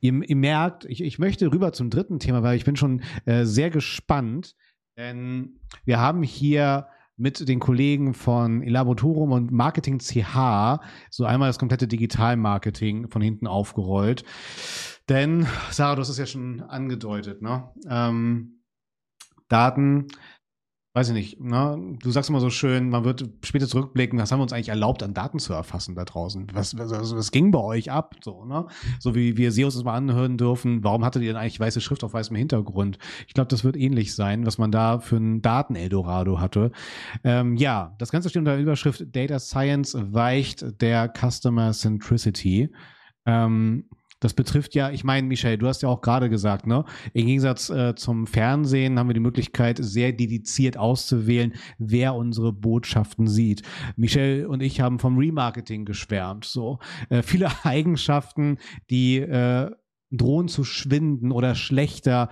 Ihr, ihr merkt, ich, ich möchte rüber zum dritten Thema, weil ich bin schon äh, sehr gespannt, denn wir haben hier mit den Kollegen von Elabotorum und Marketing CH so einmal das komplette Digital-Marketing von hinten aufgerollt. Denn, Sarah, du hast es ja schon angedeutet, ne? Ähm, Daten weiß ich nicht, ne? du sagst immer so schön, man wird später zurückblicken, was haben wir uns eigentlich erlaubt, an Daten zu erfassen da draußen? Was, was, was ging bei euch ab? So, ne? so wie wir SEOs das mal anhören dürfen, warum hattet ihr denn eigentlich weiße Schrift auf weißem Hintergrund? Ich glaube, das wird ähnlich sein, was man da für ein Daten-Eldorado hatte. Ähm, ja, das Ganze steht unter der Überschrift Data Science weicht der Customer Centricity. Ähm, das betrifft ja, ich meine, Michel, du hast ja auch gerade gesagt, ne? Im Gegensatz äh, zum Fernsehen haben wir die Möglichkeit, sehr dediziert auszuwählen, wer unsere Botschaften sieht. Michel und ich haben vom Remarketing geschwärmt. So äh, viele Eigenschaften, die äh, drohen zu schwinden oder schlechter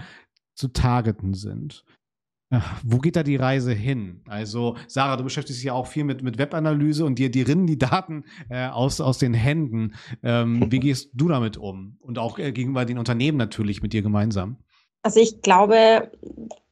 zu targeten sind. Wo geht da die Reise hin? Also, Sarah, du beschäftigst dich ja auch viel mit, mit Webanalyse und dir, dir rinnen die Daten äh, aus, aus den Händen. Ähm, wie gehst du damit um? Und auch äh, gegenüber den Unternehmen natürlich mit dir gemeinsam? Also ich glaube,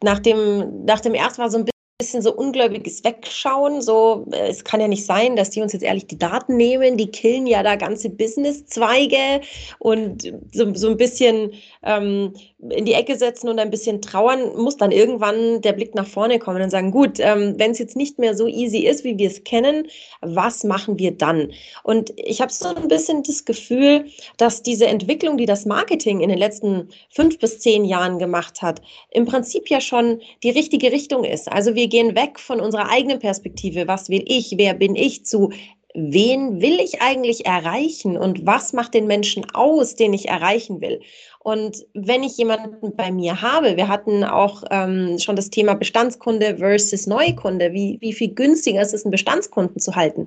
nach dem, nach dem ersten war so ein bisschen so ungläubiges Wegschauen. So, äh, es kann ja nicht sein, dass die uns jetzt ehrlich die Daten nehmen. Die killen ja da ganze Businesszweige und so, so ein bisschen ähm, in die Ecke setzen und ein bisschen trauern, muss dann irgendwann der Blick nach vorne kommen und sagen, gut, ähm, wenn es jetzt nicht mehr so easy ist, wie wir es kennen, was machen wir dann? Und ich habe so ein bisschen das Gefühl, dass diese Entwicklung, die das Marketing in den letzten fünf bis zehn Jahren gemacht hat, im Prinzip ja schon die richtige Richtung ist. Also wir gehen weg von unserer eigenen Perspektive, was will ich, wer bin ich, zu? Wen will ich eigentlich erreichen? Und was macht den Menschen aus, den ich erreichen will. Und wenn ich jemanden bei mir habe, wir hatten auch ähm, schon das Thema Bestandskunde versus Neukunde, wie, wie viel günstiger ist es, einen Bestandskunden zu halten,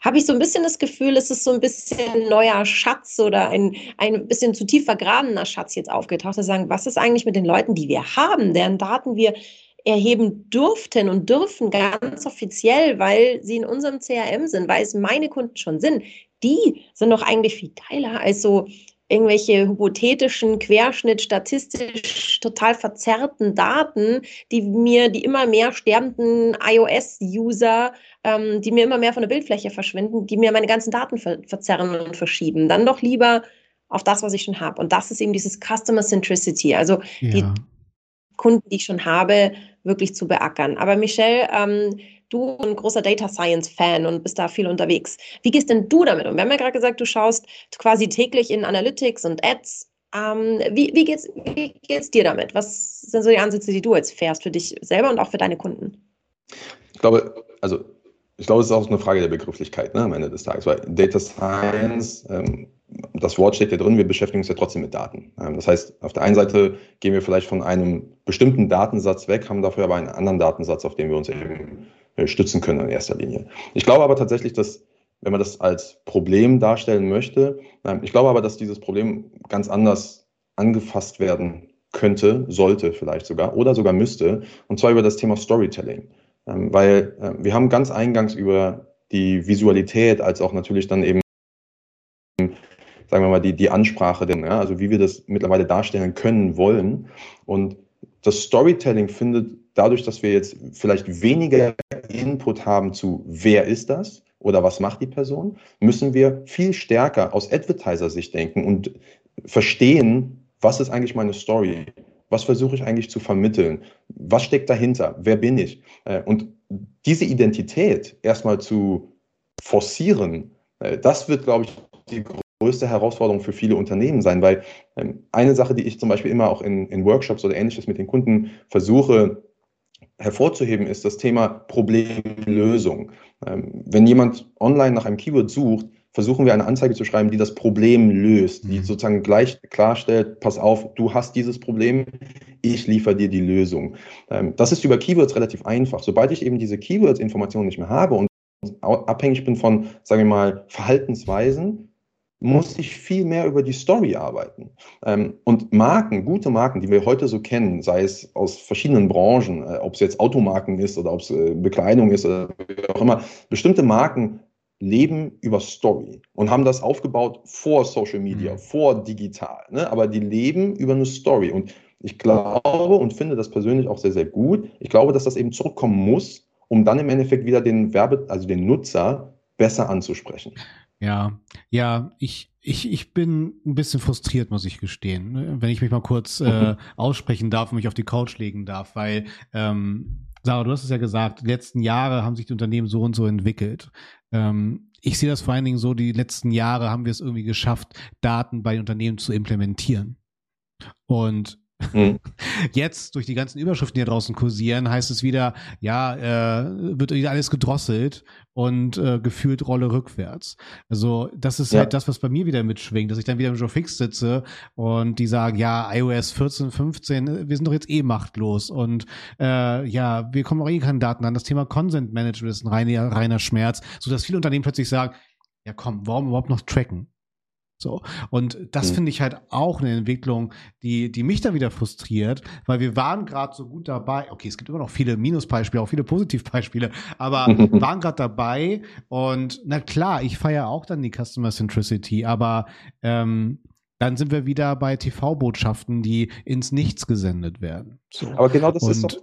habe ich so ein bisschen das Gefühl, es ist so ein bisschen neuer Schatz oder ein, ein bisschen zu tief vergrabener Schatz jetzt aufgetaucht, zu sagen, was ist eigentlich mit den Leuten, die wir haben, deren Daten wir erheben durften und dürfen ganz offiziell, weil sie in unserem CRM sind, weil es meine Kunden schon sind. Die sind doch eigentlich viel geiler als so irgendwelche hypothetischen, Querschnitt, statistisch total verzerrten Daten, die mir die immer mehr sterbenden iOS-User, ähm, die mir immer mehr von der Bildfläche verschwinden, die mir meine ganzen Daten ver verzerren und verschieben. Dann doch lieber auf das, was ich schon habe. Und das ist eben dieses Customer Centricity, also ja. die Kunden, die ich schon habe, wirklich zu beackern. Aber Michelle, ähm, du ein großer Data Science Fan und bist da viel unterwegs. Wie gehst denn du damit um? Wir haben ja gerade gesagt, du schaust quasi täglich in Analytics und Ads. Ähm, wie, wie, geht's, wie geht's dir damit? Was sind so die Ansätze, die du jetzt fährst für dich selber und auch für deine Kunden? Ich glaube, also ich glaube, es ist auch eine Frage der Begrifflichkeit ne, am Ende des Tages, weil Data Science, ähm, das Wort steht ja drin, wir beschäftigen uns ja trotzdem mit Daten. Ähm, das heißt, auf der einen Seite gehen wir vielleicht von einem bestimmten Datensatz weg, haben dafür aber einen anderen Datensatz, auf den wir uns eben äh, stützen können in erster Linie. Ich glaube aber tatsächlich, dass, wenn man das als Problem darstellen möchte, ähm, ich glaube aber, dass dieses Problem ganz anders angefasst werden könnte, sollte vielleicht sogar oder sogar müsste, und zwar über das Thema Storytelling. Ähm, weil wir haben ganz eingangs über die Visualität als auch natürlich dann eben sagen wir mal, die, die Ansprache, denn, ja, also wie wir das mittlerweile darstellen können, wollen. Und das Storytelling findet dadurch, dass wir jetzt vielleicht weniger Input haben zu, wer ist das oder was macht die Person, müssen wir viel stärker aus Advertiser-Sicht denken und verstehen, was ist eigentlich meine Story? Was versuche ich eigentlich zu vermitteln? Was steckt dahinter? Wer bin ich? Äh, und diese Identität erstmal zu forcieren, äh, das wird, glaube ich, die größte Herausforderung für viele Unternehmen sein, weil ähm, eine Sache, die ich zum Beispiel immer auch in, in Workshops oder ähnliches mit den Kunden versuche hervorzuheben, ist das Thema Problemlösung. Ähm, wenn jemand online nach einem Keyword sucht, versuchen wir eine Anzeige zu schreiben, die das Problem löst, die mhm. sozusagen gleich klarstellt, pass auf, du hast dieses Problem, ich liefere dir die Lösung. Ähm, das ist über Keywords relativ einfach. Sobald ich eben diese Keywords-Informationen nicht mehr habe und abhängig bin von, sagen wir mal, Verhaltensweisen, muss ich viel mehr über die Story arbeiten. Ähm, und Marken, gute Marken, die wir heute so kennen, sei es aus verschiedenen Branchen, äh, ob es jetzt Automarken ist oder ob es äh, Bekleidung ist oder wie auch immer, bestimmte Marken leben über Story und haben das aufgebaut vor Social Media, mhm. vor digital. Ne? Aber die leben über eine Story. Und ich glaube und finde das persönlich auch sehr, sehr gut. Ich glaube, dass das eben zurückkommen muss, um dann im Endeffekt wieder den Werbe, also den Nutzer besser anzusprechen. Ja, ja, ich, ich, ich bin ein bisschen frustriert, muss ich gestehen, ne? wenn ich mich mal kurz äh, aussprechen darf und mich auf die Couch legen darf, weil, ähm, Sarah, du hast es ja gesagt, die letzten Jahre haben sich die Unternehmen so und so entwickelt. Ähm, ich sehe das vor allen Dingen so, die letzten Jahre haben wir es irgendwie geschafft, Daten bei Unternehmen zu implementieren. Und Mhm. Jetzt, durch die ganzen Überschriften, die da draußen kursieren, heißt es wieder, ja, äh, wird wieder alles gedrosselt und äh, gefühlt Rolle rückwärts. Also, das ist ja. halt das, was bei mir wieder mitschwingt, dass ich dann wieder im Joe Fix sitze und die sagen, ja, iOS 14, 15, wir sind doch jetzt eh machtlos und äh, ja, wir kommen auch eh keine Daten an. Das Thema Consent Management ist ein reiner, reiner Schmerz, sodass viele Unternehmen plötzlich sagen, ja komm, warum überhaupt noch tracken? So. Und das mhm. finde ich halt auch eine Entwicklung, die, die mich dann wieder frustriert, weil wir waren gerade so gut dabei. Okay, es gibt immer noch viele Minusbeispiele, auch viele Positivbeispiele, aber waren gerade dabei und na klar, ich feiere auch dann die Customer Centricity, aber ähm, dann sind wir wieder bei TV-Botschaften, die ins Nichts gesendet werden. So. Aber genau das und, ist doch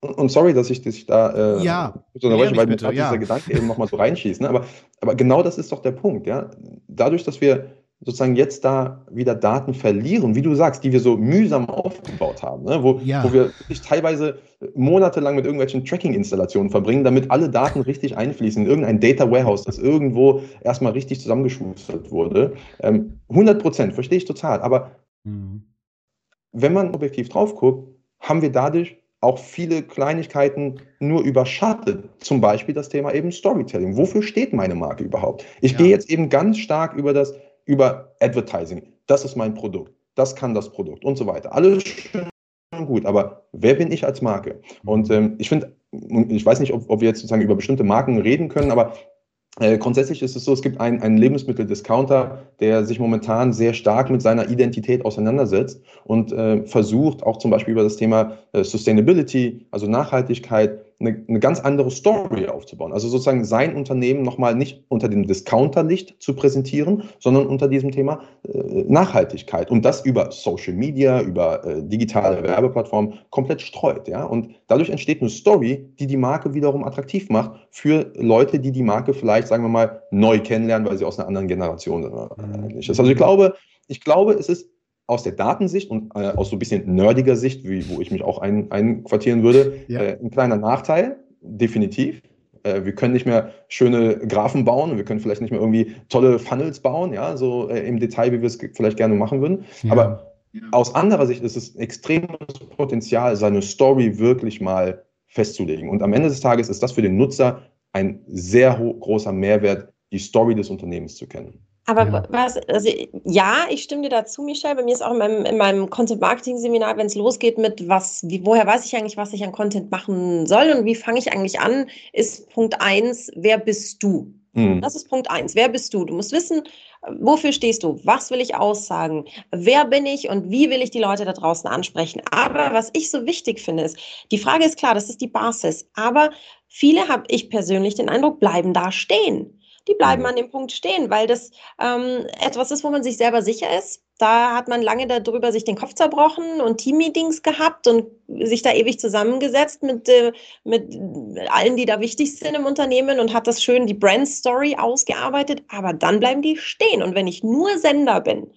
und sorry, dass ich dich da äh, ja, unterbreche, weil mir ja. dieser Gedanke eben nochmal so reinschießt. Ne? Aber, aber genau das ist doch der Punkt. Ja? Dadurch, dass wir sozusagen jetzt da wieder Daten verlieren, wie du sagst, die wir so mühsam aufgebaut haben, ne? wo, ja. wo wir teilweise monatelang mit irgendwelchen Tracking-Installationen verbringen, damit alle Daten richtig einfließen in irgendein Data Warehouse, das irgendwo erstmal richtig zusammengeschustert wurde. Ähm, 100 Prozent, verstehe ich total. Aber mhm. wenn man objektiv drauf guckt, haben wir dadurch auch viele Kleinigkeiten nur überschattet. Zum Beispiel das Thema eben Storytelling. Wofür steht meine Marke überhaupt? Ich ja. gehe jetzt eben ganz stark über das, über Advertising. Das ist mein Produkt. Das kann das Produkt und so weiter. Alles schön und gut. Aber wer bin ich als Marke? Und ähm, ich finde, ich weiß nicht, ob, ob wir jetzt sozusagen über bestimmte Marken reden können, aber äh, grundsätzlich ist es so, es gibt einen, einen Lebensmitteldiscounter, der sich momentan sehr stark mit seiner Identität auseinandersetzt und äh, versucht auch zum Beispiel über das Thema äh, Sustainability, also Nachhaltigkeit, eine, eine ganz andere Story aufzubauen. Also sozusagen sein Unternehmen nochmal nicht unter dem Discounterlicht zu präsentieren, sondern unter diesem Thema äh, Nachhaltigkeit und das über Social Media, über äh, digitale Werbeplattformen komplett streut. Ja? Und dadurch entsteht eine Story, die die Marke wiederum attraktiv macht für Leute, die die Marke vielleicht, sagen wir mal, neu kennenlernen, weil sie aus einer anderen Generation sind. Mhm. Also ich glaube, ich glaube, es ist aus der Datensicht und äh, aus so ein bisschen nerdiger Sicht, wie, wo ich mich auch ein, einquartieren würde, ja. äh, ein kleiner Nachteil, definitiv. Äh, wir können nicht mehr schöne Graphen bauen wir können vielleicht nicht mehr irgendwie tolle Funnels bauen, ja, so äh, im Detail, wie wir es vielleicht gerne machen würden. Ja. Aber ja. aus anderer Sicht ist es extremes Potenzial, seine Story wirklich mal festzulegen. Und am Ende des Tages ist das für den Nutzer ein sehr großer Mehrwert, die Story des Unternehmens zu kennen. Aber ja. was, also ja, ich stimme dir dazu, Michelle. Bei mir ist auch in meinem, in meinem Content-Marketing-Seminar, wenn es losgeht mit was, wie, woher weiß ich eigentlich, was ich an Content machen soll und wie fange ich eigentlich an, ist Punkt eins, wer bist du? Mhm. Das ist Punkt eins. Wer bist du? Du musst wissen, wofür stehst du? Was will ich aussagen? Wer bin ich und wie will ich die Leute da draußen ansprechen? Aber was ich so wichtig finde, ist, die Frage ist klar, das ist die Basis. Aber viele, habe ich persönlich den Eindruck, bleiben da stehen die bleiben mhm. an dem Punkt stehen, weil das ähm, etwas ist, wo man sich selber sicher ist. Da hat man lange darüber sich den Kopf zerbrochen und Teammeetings gehabt und sich da ewig zusammengesetzt mit, äh, mit allen, die da wichtig sind im Unternehmen und hat das schön die Brand Story ausgearbeitet. Aber dann bleiben die stehen. Und wenn ich nur Sender bin,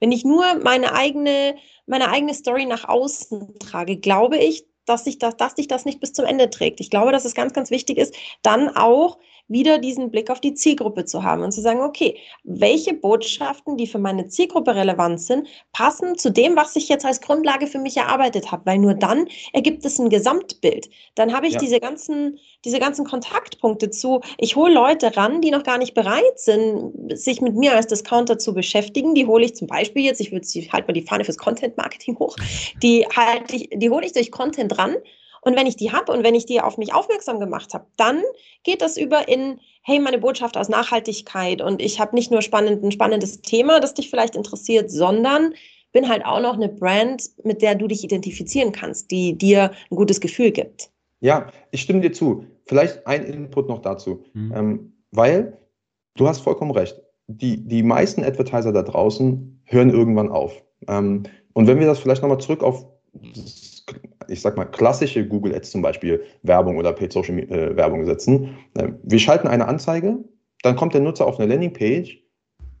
wenn ich nur meine eigene, meine eigene Story nach außen trage, glaube ich, dass sich das, dass sich das nicht bis zum Ende trägt. Ich glaube, dass es ganz, ganz wichtig ist, dann auch wieder diesen Blick auf die Zielgruppe zu haben und zu sagen, okay, welche Botschaften, die für meine Zielgruppe relevant sind, passen zu dem, was ich jetzt als Grundlage für mich erarbeitet habe, weil nur dann ergibt es ein Gesamtbild. Dann habe ich ja. diese ganzen, diese ganzen Kontaktpunkte zu, ich hole Leute ran, die noch gar nicht bereit sind, sich mit mir als Discounter zu beschäftigen. Die hole ich zum Beispiel jetzt, ich würde halt mal die Fahne fürs Content Marketing hoch, die halt, die, die hole ich durch Content ran und wenn ich die habe und wenn ich die auf mich aufmerksam gemacht habe, dann geht das über in, hey, meine Botschaft aus Nachhaltigkeit und ich habe nicht nur spannend, ein spannendes Thema, das dich vielleicht interessiert, sondern bin halt auch noch eine Brand, mit der du dich identifizieren kannst, die dir ein gutes Gefühl gibt. Ja, ich stimme dir zu. Vielleicht ein Input noch dazu, mhm. ähm, weil du hast vollkommen recht. Die, die meisten Advertiser da draußen hören irgendwann auf. Ähm, und wenn wir das vielleicht nochmal zurück auf ich sag mal, klassische Google Ads zum Beispiel Werbung oder Paid Social äh, Werbung setzen. Äh, wir schalten eine Anzeige, dann kommt der Nutzer auf eine Landingpage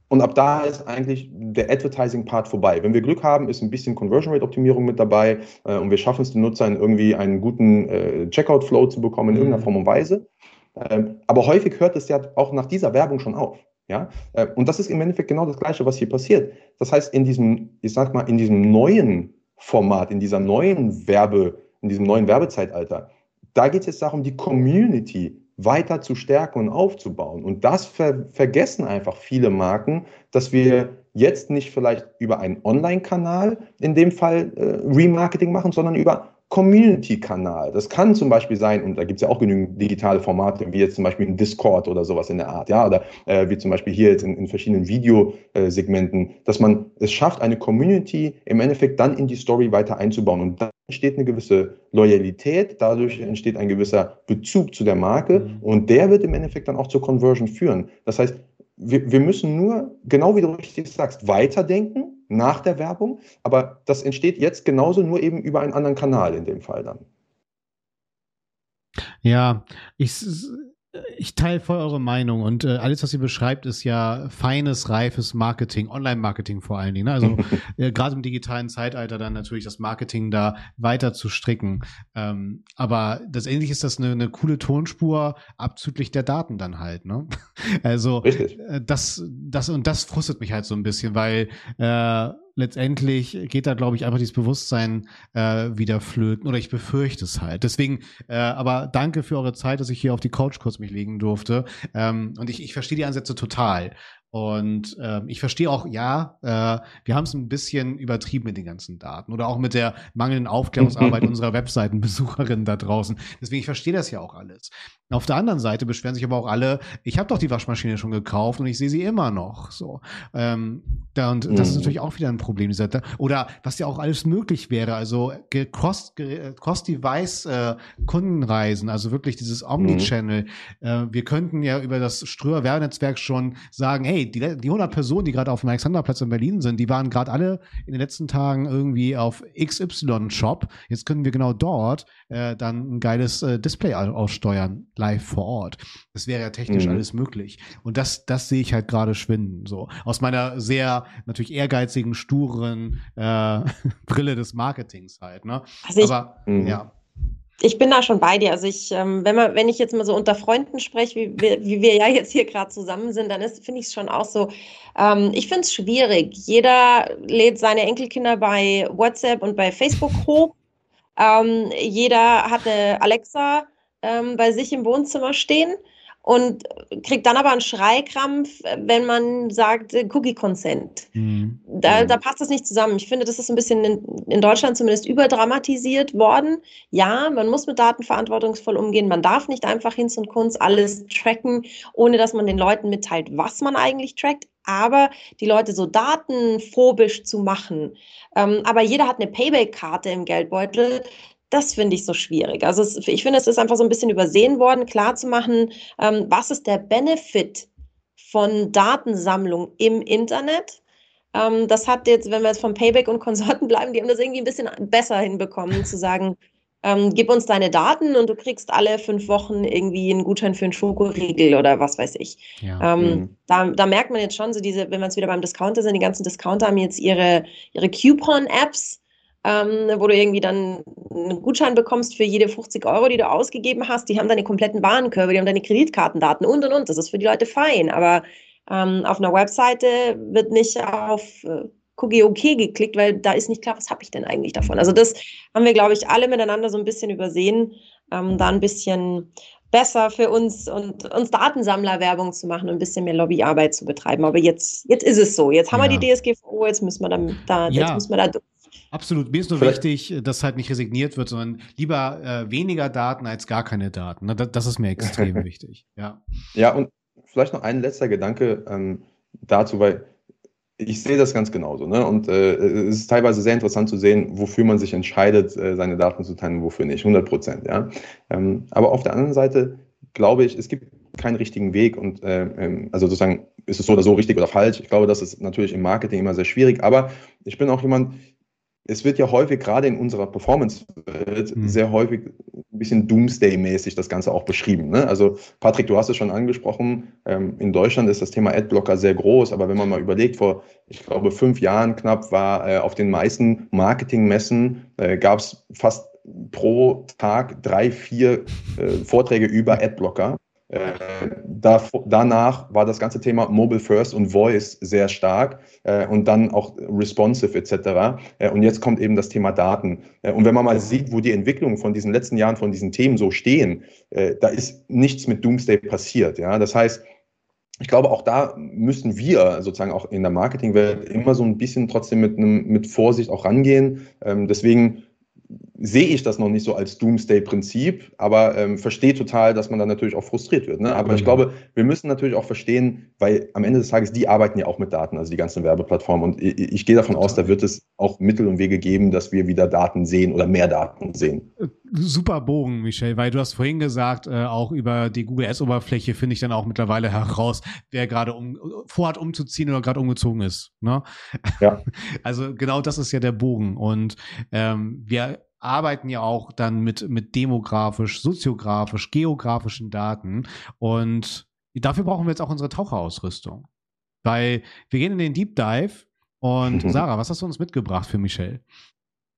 und ab da ist eigentlich der Advertising-Part vorbei. Wenn wir Glück haben, ist ein bisschen Conversion Rate-Optimierung mit dabei äh, und wir schaffen es den Nutzern irgendwie einen guten äh, Checkout-Flow zu bekommen in mhm. irgendeiner Form und Weise. Ähm, aber häufig hört es ja auch nach dieser Werbung schon auf. Ja, äh, und das ist im Endeffekt genau das Gleiche, was hier passiert. Das heißt, in diesem, ich sag mal, in diesem neuen Format, in dieser neuen Werbe, in diesem neuen Werbezeitalter, da geht es jetzt darum, die Community weiter zu stärken und aufzubauen. Und das ver vergessen einfach viele Marken, dass wir jetzt nicht vielleicht über einen Online-Kanal in dem Fall äh, Remarketing machen, sondern über Community-Kanal. Das kann zum Beispiel sein, und da gibt es ja auch genügend digitale Formate, wie jetzt zum Beispiel ein Discord oder sowas in der Art, ja, oder äh, wie zum Beispiel hier jetzt in, in verschiedenen Videosegmenten, dass man es schafft, eine Community im Endeffekt dann in die Story weiter einzubauen. Und dann entsteht eine gewisse Loyalität, dadurch entsteht ein gewisser Bezug zu der Marke mhm. und der wird im Endeffekt dann auch zur Conversion führen. Das heißt, wir, wir müssen nur, genau wie du richtig sagst, weiterdenken nach der Werbung, aber das entsteht jetzt genauso nur eben über einen anderen Kanal in dem Fall dann. Ja, ich ich teile voll eure Meinung und äh, alles, was ihr beschreibt, ist ja feines, reifes Marketing, Online-Marketing vor allen Dingen. Ne? Also äh, gerade im digitalen Zeitalter dann natürlich das Marketing da weiter zu stricken. Ähm, aber letztendlich ist das eine, eine coole Tonspur abzüglich der Daten dann halt. Ne? Also Richtig. Äh, das, das und das frustet mich halt so ein bisschen, weil äh, letztendlich geht da, glaube ich, einfach dieses Bewusstsein äh, wieder flöten. Oder ich befürchte es halt. Deswegen, äh, aber danke für eure Zeit, dass ich hier auf die Couch kurz mich legen durfte. Ähm, und ich, ich verstehe die Ansätze total. Und äh, ich verstehe auch, ja, äh, wir haben es ein bisschen übertrieben mit den ganzen Daten oder auch mit der mangelnden Aufklärungsarbeit unserer Webseitenbesucherinnen da draußen. Deswegen, ich verstehe das ja auch alles. Auf der anderen Seite beschweren sich aber auch alle, ich habe doch die Waschmaschine schon gekauft und ich sehe sie immer noch. So, ähm, da, und das ist mhm. natürlich auch wieder ein Problem. Oder was ja auch alles möglich wäre, also Cross-Device äh, also wirklich dieses Omnichannel. Mhm. Äh, wir könnten ja über das Ströer-Werbenetzwerk schon sagen, hey, die, die 100 Personen, die gerade auf dem Alexanderplatz in Berlin sind, die waren gerade alle in den letzten Tagen irgendwie auf XY-Shop. Jetzt können wir genau dort äh, dann ein geiles äh, Display aussteuern live vor Ort. Das wäre ja technisch mhm. alles möglich. Und das, das sehe ich halt gerade schwinden. So aus meiner sehr natürlich ehrgeizigen, sturen äh, Brille des Marketings halt. Ne? Also ich, Aber mhm. ja. Ich bin da schon bei dir. Also ich, ähm, wenn man, wenn ich jetzt mal so unter Freunden spreche, wie wir, wie wir ja jetzt hier gerade zusammen sind, dann ist, finde ich es schon auch so. Ähm, ich finde es schwierig. Jeder lädt seine Enkelkinder bei WhatsApp und bei Facebook hoch. Ähm, jeder hat eine Alexa ähm, bei sich im Wohnzimmer stehen und kriegt dann aber einen Schreikrampf, wenn man sagt äh, Cookie Consent. Mhm. Da, da passt das nicht zusammen. Ich finde, das ist ein bisschen in, in, Deutschland zumindest überdramatisiert worden. Ja, man muss mit Daten verantwortungsvoll umgehen. Man darf nicht einfach Hinz und Kunst alles tracken, ohne dass man den Leuten mitteilt, was man eigentlich trackt. Aber die Leute so datenphobisch zu machen. Ähm, aber jeder hat eine Payback-Karte im Geldbeutel das finde ich so schwierig. Also es, ich finde, es ist einfach so ein bisschen übersehen worden, klarzumachen, ähm, was ist der Benefit von Datensammlung im Internet. Ähm, das hat jetzt, wenn wir jetzt vom Payback und Konsorten bleiben, die haben das irgendwie ein bisschen besser hinbekommen, zu sagen, ähm, gib uns deine Daten und du kriegst alle fünf Wochen irgendwie einen Gutschein für einen Schokoriegel oder was weiß ich. Ja. Ähm, mhm. da, da, merkt man jetzt schon so diese, wenn wir jetzt wieder beim Discounter sind, die ganzen Discounter haben jetzt ihre, ihre Coupon-Apps, ähm, wo du irgendwie dann einen Gutschein bekommst für jede 50 Euro, die du ausgegeben hast. Die haben deine kompletten Warenkörbe, die haben deine Kreditkartendaten und und und. Das ist für die Leute fein. Aber ähm, auf einer Webseite wird nicht auf äh, Cookie OK geklickt, weil da ist nicht klar, was habe ich denn eigentlich davon. Also das haben wir, glaube ich, alle miteinander so ein bisschen übersehen, ähm, da ein bisschen besser für uns und uns Datensammlerwerbung zu machen und ein bisschen mehr Lobbyarbeit zu betreiben. Aber jetzt, jetzt ist es so. Jetzt haben ja. wir die DSGVO, jetzt müssen wir dann da, ja. jetzt müssen wir da durch. Absolut. Mir ist nur Vielleicht. wichtig, dass halt nicht resigniert wird, sondern lieber äh, weniger Daten als gar keine Daten. Das, das ist mir extrem wichtig. Ja. Ja, und vielleicht noch ein letzter Gedanke ähm, dazu, weil ich sehe das ganz genauso. Ne? Und äh, es ist teilweise sehr interessant zu sehen, wofür man sich entscheidet, äh, seine Daten zu teilen und wofür nicht. 100 Prozent. Ja? Ähm, aber auf der anderen Seite glaube ich, es gibt keinen richtigen Weg und äh, ähm, also sozusagen ist es so oder so richtig oder falsch. Ich glaube, das ist natürlich im Marketing immer sehr schwierig. Aber ich bin auch jemand, es wird ja häufig, gerade in unserer Performance-Welt, mhm. sehr häufig ein bisschen Doomsday-mäßig das Ganze auch beschrieben. Ne? Also, Patrick, du hast es schon angesprochen, ähm, in Deutschland ist das Thema Adblocker sehr groß, aber wenn man mal überlegt, vor, ich glaube, fünf Jahren knapp war äh, auf den meisten Marketingmessen, äh, gab es fast pro Tag drei, vier äh, Vorträge über Adblocker. Äh, da, danach war das ganze Thema Mobile First und Voice sehr stark äh, und dann auch responsive etc. Äh, und jetzt kommt eben das Thema Daten. Äh, und wenn man mal sieht, wo die Entwicklungen von diesen letzten Jahren von diesen Themen so stehen, äh, da ist nichts mit Doomsday passiert. Ja? Das heißt, ich glaube, auch da müssen wir sozusagen auch in der Marketingwelt immer so ein bisschen trotzdem mit, einem, mit Vorsicht auch rangehen. Ähm, deswegen sehe ich das noch nicht so als Doomsday-Prinzip, aber ähm, verstehe total, dass man dann natürlich auch frustriert wird. Ne? Aber mhm. ich glaube, wir müssen natürlich auch verstehen, weil am Ende des Tages, die arbeiten ja auch mit Daten, also die ganzen Werbeplattformen. Und ich, ich gehe davon aus, da wird es auch Mittel und Wege geben, dass wir wieder Daten sehen oder mehr Daten sehen. Äh, super Bogen, Michel, weil du hast vorhin gesagt, äh, auch über die Google S-Oberfläche finde ich dann auch mittlerweile heraus, wer gerade um, vorhat umzuziehen oder gerade umgezogen ist. Ne? Ja. Also genau das ist ja der Bogen. Und ähm, wir arbeiten ja auch dann mit, mit demografisch, soziografisch, geografischen Daten. Und dafür brauchen wir jetzt auch unsere Taucherausrüstung. Weil wir gehen in den Deep Dive. Und Sarah, was hast du uns mitgebracht für Michelle?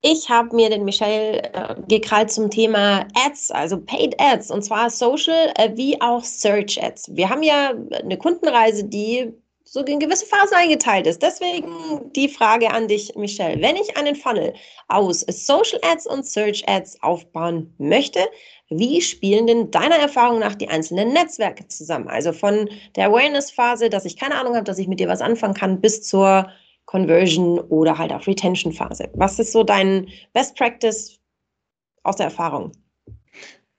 Ich habe mir den Michelle äh, gekrallt zum Thema Ads, also Paid Ads, und zwar Social äh, wie auch Search Ads. Wir haben ja eine Kundenreise, die so in gewisse Phasen eingeteilt ist. Deswegen die Frage an dich, Michelle. Wenn ich einen Funnel aus Social Ads und Search Ads aufbauen möchte, wie spielen denn deiner Erfahrung nach die einzelnen Netzwerke zusammen? Also von der Awareness-Phase, dass ich keine Ahnung habe, dass ich mit dir was anfangen kann, bis zur Conversion oder halt auch Retention-Phase. Was ist so dein Best Practice aus der Erfahrung?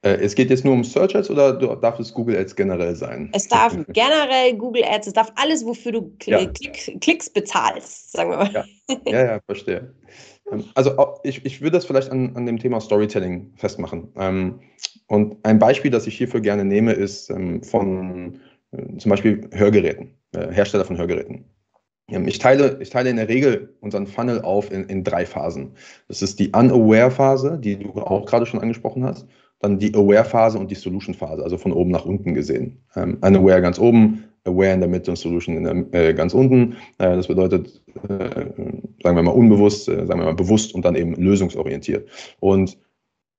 Äh, es geht jetzt nur um Search Ads oder darf es Google Ads generell sein? Es darf generell Google Ads, es darf alles, wofür du Kl ja. Klick, Klicks bezahlst, sagen wir mal. Ja, ja, ja verstehe. Ähm, also ich, ich würde das vielleicht an, an dem Thema Storytelling festmachen. Ähm, und ein Beispiel, das ich hierfür gerne nehme, ist ähm, von äh, zum Beispiel Hörgeräten, äh, Hersteller von Hörgeräten. Ich teile, ich teile in der Regel unseren Funnel auf in, in drei Phasen. Das ist die Unaware-Phase, die du auch gerade schon angesprochen hast dann die Aware-Phase und die Solution-Phase, also von oben nach unten gesehen. Ähm, Unaware ganz oben, Aware in der Mitte und Solution in der, äh, ganz unten. Äh, das bedeutet, äh, sagen wir mal unbewusst, äh, sagen wir mal bewusst und dann eben lösungsorientiert. Und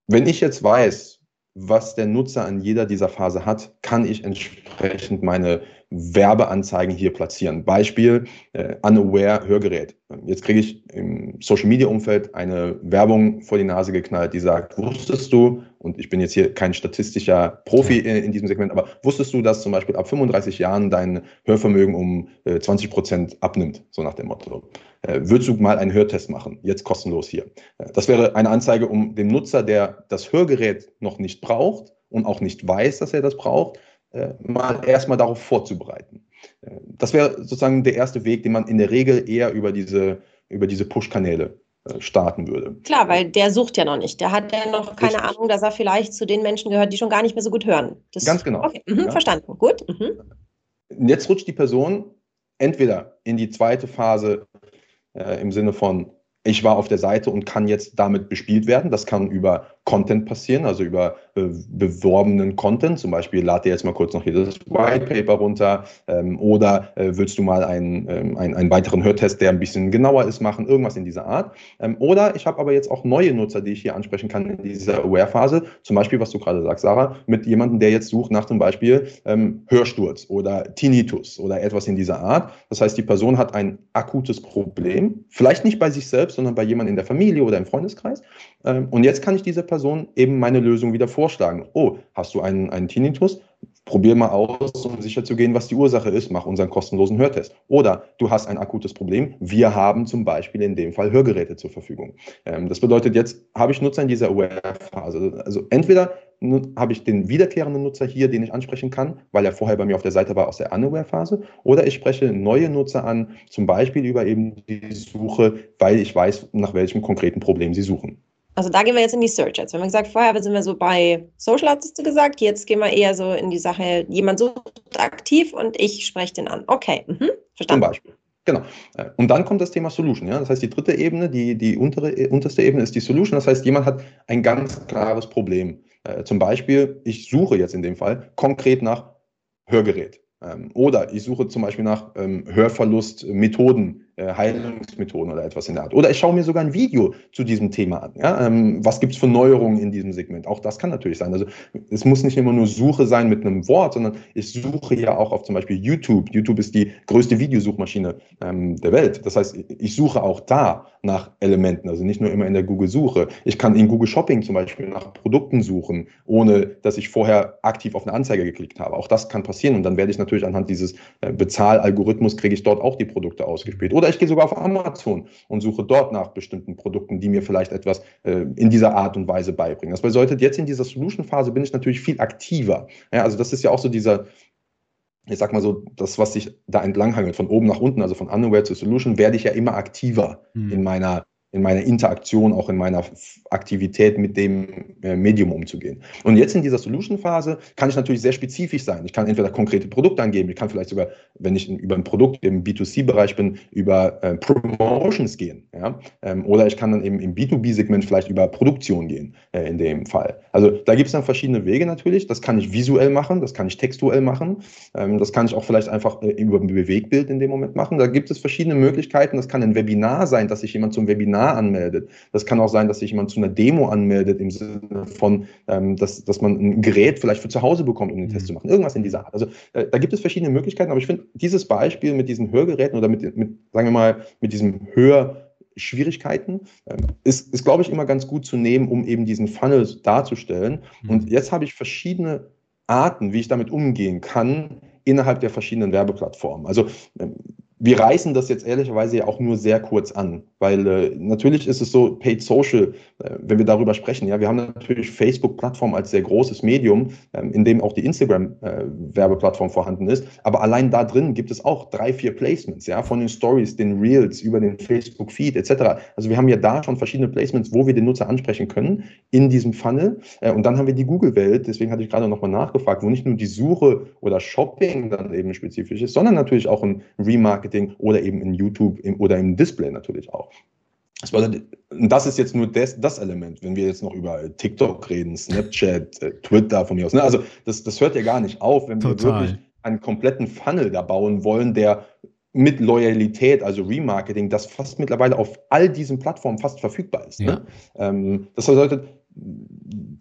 wenn ich jetzt weiß, was der Nutzer an jeder dieser Phase hat, kann ich entsprechend meine Werbeanzeigen hier platzieren. Beispiel, äh, Unaware Hörgerät. Jetzt kriege ich im Social Media Umfeld eine Werbung vor die Nase geknallt, die sagt, wusstest du, und ich bin jetzt hier kein statistischer Profi in, in diesem Segment, aber wusstest du, dass zum Beispiel ab 35 Jahren dein Hörvermögen um äh, 20 Prozent abnimmt, so nach dem Motto. Äh, würdest du mal einen Hörtest machen? Jetzt kostenlos hier. Äh, das wäre eine Anzeige, um dem Nutzer, der das Hörgerät noch nicht braucht und auch nicht weiß, dass er das braucht, äh, mal erstmal darauf vorzubereiten. Äh, das wäre sozusagen der erste Weg, den man in der Regel eher über diese, über diese Push-Kanäle äh, starten würde. Klar, weil der sucht ja noch nicht. Der hat ja noch keine Richtig. Ahnung, dass er vielleicht zu den Menschen gehört, die schon gar nicht mehr so gut hören. Das, Ganz genau. Okay, mhm, ja. verstanden. Gut. Mhm. Jetzt rutscht die Person entweder in die zweite Phase äh, im Sinne von, ich war auf der Seite und kann jetzt damit bespielt werden. Das kann über Content passieren, also über äh, beworbenen Content. Zum Beispiel lad dir jetzt mal kurz noch hier das White Paper runter ähm, oder äh, willst du mal einen, ähm, einen, einen weiteren Hörtest, der ein bisschen genauer ist, machen, irgendwas in dieser Art. Ähm, oder ich habe aber jetzt auch neue Nutzer, die ich hier ansprechen kann in dieser Aware-Phase. Zum Beispiel, was du gerade sagst, Sarah, mit jemandem, der jetzt sucht nach zum Beispiel ähm, Hörsturz oder Tinnitus oder etwas in dieser Art. Das heißt, die Person hat ein akutes Problem, vielleicht nicht bei sich selbst, sondern bei jemandem in der Familie oder im Freundeskreis. Ähm, und jetzt kann ich dieser Person eben meine Lösung wieder vorschlagen. Oh, hast du einen, einen Tinnitus? Probier mal aus, um sicher zu gehen, was die Ursache ist. Mach unseren kostenlosen Hörtest. Oder du hast ein akutes Problem. Wir haben zum Beispiel in dem Fall Hörgeräte zur Verfügung. Ähm, das bedeutet, jetzt habe ich Nutzer in dieser Aware-Phase. Also entweder habe ich den wiederkehrenden Nutzer hier, den ich ansprechen kann, weil er vorher bei mir auf der Seite war aus der Unaware-Phase, oder ich spreche neue Nutzer an, zum Beispiel über eben die Suche, weil ich weiß, nach welchem konkreten Problem sie suchen. Also da gehen wir jetzt in die Search Ads. Wenn wir gesagt, vorher sind wir so bei Social hast du gesagt, jetzt gehen wir eher so in die Sache, jemand sucht aktiv und ich spreche den an. Okay, mhm. verstanden. Zum Beispiel. Genau. Und dann kommt das Thema Solution. Ja? Das heißt, die dritte Ebene, die, die untere, unterste Ebene ist die Solution. Das heißt, jemand hat ein ganz klares Problem. Äh, zum Beispiel, ich suche jetzt in dem Fall konkret nach Hörgerät. Ähm, oder ich suche zum Beispiel nach ähm, Hörverlustmethoden äh, Heilungsmethoden oder etwas in der Art. Oder ich schaue mir sogar ein Video zu diesem Thema an. Ja? Ähm, was gibt es für Neuerungen in diesem Segment? Auch das kann natürlich sein. Also es muss nicht immer nur Suche sein mit einem Wort, sondern ich suche ja auch auf zum Beispiel YouTube. YouTube ist die größte Videosuchmaschine ähm, der Welt. Das heißt, ich suche auch da nach Elementen, also nicht nur immer in der Google-Suche. Ich kann in Google Shopping zum Beispiel nach Produkten suchen, ohne dass ich vorher aktiv auf eine Anzeige geklickt habe. Auch das kann passieren und dann werde ich natürlich anhand dieses äh, Bezahlalgorithmus kriege ich dort auch die Produkte ausgespielt. Oder ich gehe sogar auf Amazon und suche dort nach bestimmten Produkten, die mir vielleicht etwas äh, in dieser Art und Weise beibringen. Das bedeutet, jetzt in dieser Solution-Phase bin ich natürlich viel aktiver. Ja, also das ist ja auch so dieser, ich sag mal so, das, was sich da entlanghangelt, von oben nach unten, also von Unaware zu Solution, werde ich ja immer aktiver mhm. in meiner in meiner Interaktion, auch in meiner Aktivität mit dem äh, Medium umzugehen. Und jetzt in dieser Solution-Phase kann ich natürlich sehr spezifisch sein. Ich kann entweder konkrete Produkte angeben, ich kann vielleicht sogar, wenn ich über ein Produkt im B2C-Bereich bin, über äh, Promotions gehen. Ja? Ähm, oder ich kann dann eben im B2B-Segment vielleicht über Produktion gehen, äh, in dem Fall. Also da gibt es dann verschiedene Wege natürlich. Das kann ich visuell machen, das kann ich textuell machen, ähm, das kann ich auch vielleicht einfach äh, über ein Bewegbild in dem Moment machen. Da gibt es verschiedene Möglichkeiten. Das kann ein Webinar sein, dass sich jemand zum Webinar Webinar anmeldet. Das kann auch sein, dass sich jemand zu einer Demo anmeldet im Sinne von, ähm, dass, dass man ein Gerät vielleicht für zu Hause bekommt, um den mhm. Test zu machen. Irgendwas in dieser Art. Also äh, da gibt es verschiedene Möglichkeiten, aber ich finde dieses Beispiel mit diesen Hörgeräten oder mit, mit sagen wir mal, mit diesem Hör Schwierigkeiten, ähm, ist, ist glaube ich, immer ganz gut zu nehmen, um eben diesen Funnel darzustellen. Mhm. Und jetzt habe ich verschiedene Arten, wie ich damit umgehen kann, innerhalb der verschiedenen Werbeplattformen. Also ähm, wir reißen das jetzt ehrlicherweise ja auch nur sehr kurz an, weil äh, natürlich ist es so, Paid Social, äh, wenn wir darüber sprechen, ja, wir haben natürlich Facebook-Plattform als sehr großes Medium, ähm, in dem auch die Instagram-Werbeplattform äh, vorhanden ist, aber allein da drin gibt es auch drei, vier Placements, ja, von den Stories, den Reels, über den Facebook-Feed etc. Also wir haben ja da schon verschiedene Placements, wo wir den Nutzer ansprechen können in diesem Funnel. Äh, und dann haben wir die Google-Welt, deswegen hatte ich gerade nochmal nachgefragt, wo nicht nur die Suche oder Shopping dann eben spezifisch ist, sondern natürlich auch ein Remarketing Marketing oder eben in YouTube oder im Display natürlich auch. Das ist jetzt nur das, das, Element, wenn wir jetzt noch über TikTok reden, Snapchat, äh, Twitter von mir aus. Ne? Also das, das hört ja gar nicht auf, wenn Total. wir wirklich einen kompletten Funnel da bauen wollen, der mit Loyalität, also Remarketing, das fast mittlerweile auf all diesen Plattformen fast verfügbar ist. Ne? Ja. Ne? Ähm, das bedeutet,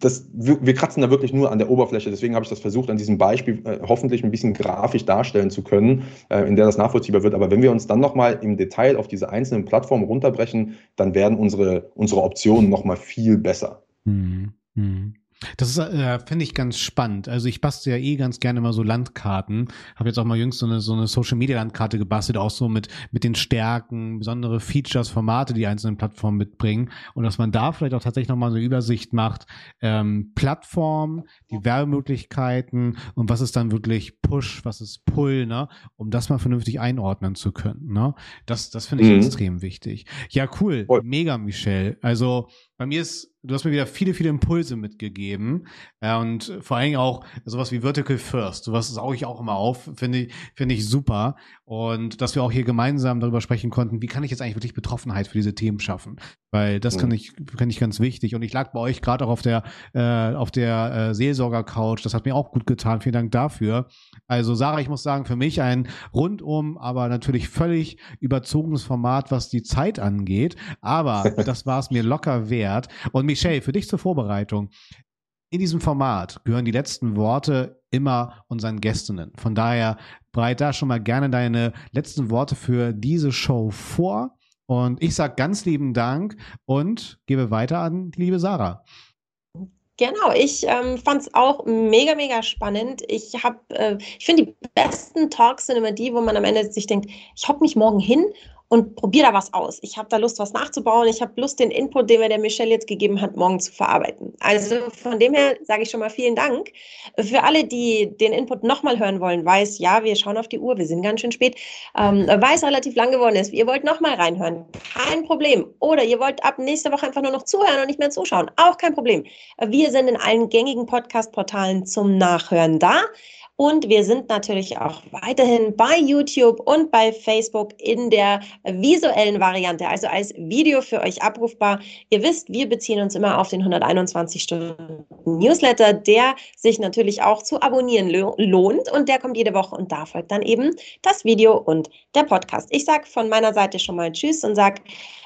das, wir kratzen da wirklich nur an der Oberfläche. Deswegen habe ich das versucht, an diesem Beispiel äh, hoffentlich ein bisschen grafisch darstellen zu können, äh, in der das nachvollziehbar wird. Aber wenn wir uns dann nochmal im Detail auf diese einzelnen Plattformen runterbrechen, dann werden unsere, unsere Optionen nochmal viel besser. Hm, hm. Das ist, äh, finde ich ganz spannend. Also ich bastel ja eh ganz gerne mal so Landkarten. Habe jetzt auch mal jüngst so eine, so eine Social Media Landkarte gebastelt, auch so mit, mit den Stärken, besondere Features, Formate, die einzelnen Plattformen mitbringen. Und dass man da vielleicht auch tatsächlich nochmal eine Übersicht macht, ähm, Plattform, die Werbemöglichkeiten und was ist dann wirklich Push, was ist Pull, ne? Um das mal vernünftig einordnen zu können. Ne? Das, das finde ich mhm. extrem wichtig. Ja, cool. Mega, Michelle. Also bei mir ist, du hast mir wieder viele, viele Impulse mitgegeben. Äh, und vor allen Dingen auch sowas wie Vertical First, sowas sauge ich auch immer auf, finde ich, finde ich super. Und dass wir auch hier gemeinsam darüber sprechen konnten, wie kann ich jetzt eigentlich wirklich Betroffenheit für diese Themen schaffen, weil das mhm. kann ich, kann ich ganz wichtig. Und ich lag bei euch gerade auch auf der, äh, auf der äh, Seelsorger-Couch, das hat mir auch gut getan, vielen Dank dafür. Also Sarah, ich muss sagen, für mich ein rundum, aber natürlich völlig überzogenes Format, was die Zeit angeht, aber das war es mir locker wert erklärt. Und Michelle, für dich zur Vorbereitung. In diesem Format gehören die letzten Worte immer unseren Gästinnen. Von daher bereite da schon mal gerne deine letzten Worte für diese Show vor. Und ich sage ganz lieben Dank und gebe weiter an die liebe Sarah. Genau, ich ähm, fand es auch mega, mega spannend. Ich habe, äh, ich finde, die besten Talks sind immer die, wo man am Ende sich denkt, ich hocke mich morgen hin und probiere da was aus. Ich habe da Lust, was nachzubauen. Ich habe Lust, den Input, den mir der Michelle jetzt gegeben hat, morgen zu verarbeiten. Also von dem her sage ich schon mal vielen Dank. Für alle, die den Input nochmal hören wollen, weiß, ja, wir schauen auf die Uhr, wir sind ganz schön spät, ähm, weiß relativ lang geworden ist. Ihr wollt nochmal reinhören, kein Problem. Oder ihr wollt ab nächste Woche einfach nur noch zuhören und nicht mehr zuschauen, auch kein Problem. Wir sind in allen gängigen Podcast-Portalen zum Nachhören da. Und wir sind natürlich auch weiterhin bei YouTube und bei Facebook in der visuellen Variante, also als Video für euch abrufbar. Ihr wisst, wir beziehen uns immer auf den 121 Stunden Newsletter, der sich natürlich auch zu abonnieren lohnt und der kommt jede Woche und da folgt dann eben das Video und der Podcast. Ich sage von meiner Seite schon mal Tschüss und sage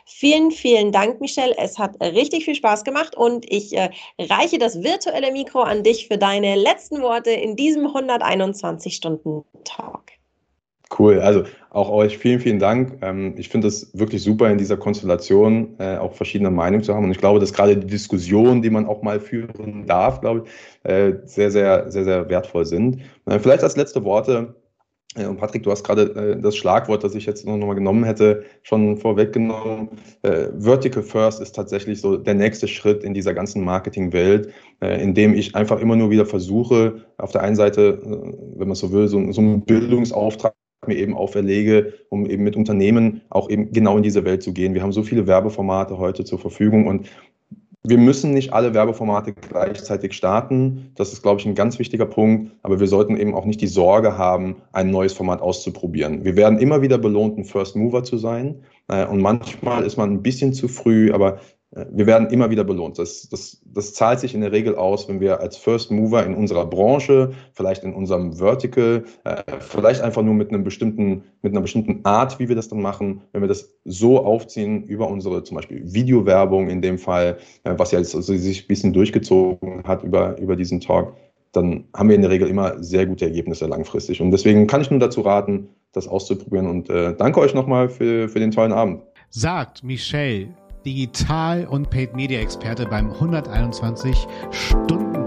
vielen, vielen Dank, Michelle. Es hat richtig viel Spaß gemacht und ich äh, reiche das virtuelle Mikro an dich für deine letzten Worte in diesem 100 321-Stunden-Tag. Cool, also auch euch vielen, vielen Dank. Ähm, ich finde es wirklich super, in dieser Konstellation äh, auch verschiedene Meinungen zu haben. Und ich glaube, dass gerade die Diskussionen, die man auch mal führen darf, glaube ich, äh, sehr, sehr, sehr, sehr wertvoll sind. Äh, vielleicht als letzte Worte und Patrick, du hast gerade äh, das Schlagwort, das ich jetzt noch mal genommen hätte, schon vorweggenommen. Äh, Vertical First ist tatsächlich so der nächste Schritt in dieser ganzen Marketingwelt, äh, in dem ich einfach immer nur wieder versuche, auf der einen Seite, äh, wenn man so will, so einen Bildungsauftrag mir eben auferlege, um eben mit Unternehmen auch eben genau in diese Welt zu gehen. Wir haben so viele Werbeformate heute zur Verfügung und wir müssen nicht alle Werbeformate gleichzeitig starten. Das ist, glaube ich, ein ganz wichtiger Punkt. Aber wir sollten eben auch nicht die Sorge haben, ein neues Format auszuprobieren. Wir werden immer wieder belohnt, ein First Mover zu sein. Äh, und manchmal ist man ein bisschen zu früh, aber wir werden immer wieder belohnt. Das, das, das zahlt sich in der Regel aus, wenn wir als First Mover in unserer Branche, vielleicht in unserem Vertical, äh, vielleicht einfach nur mit einem bestimmten, mit einer bestimmten Art, wie wir das dann machen, wenn wir das so aufziehen über unsere zum Beispiel Videowerbung in dem Fall, äh, was ja jetzt also sich ein bisschen durchgezogen hat über, über diesen Talk, dann haben wir in der Regel immer sehr gute Ergebnisse langfristig. Und deswegen kann ich nur dazu raten, das auszuprobieren. Und äh, danke euch nochmal für, für den tollen Abend. Sagt Michelle Digital- und Paid-Media-Experte beim 121 Stunden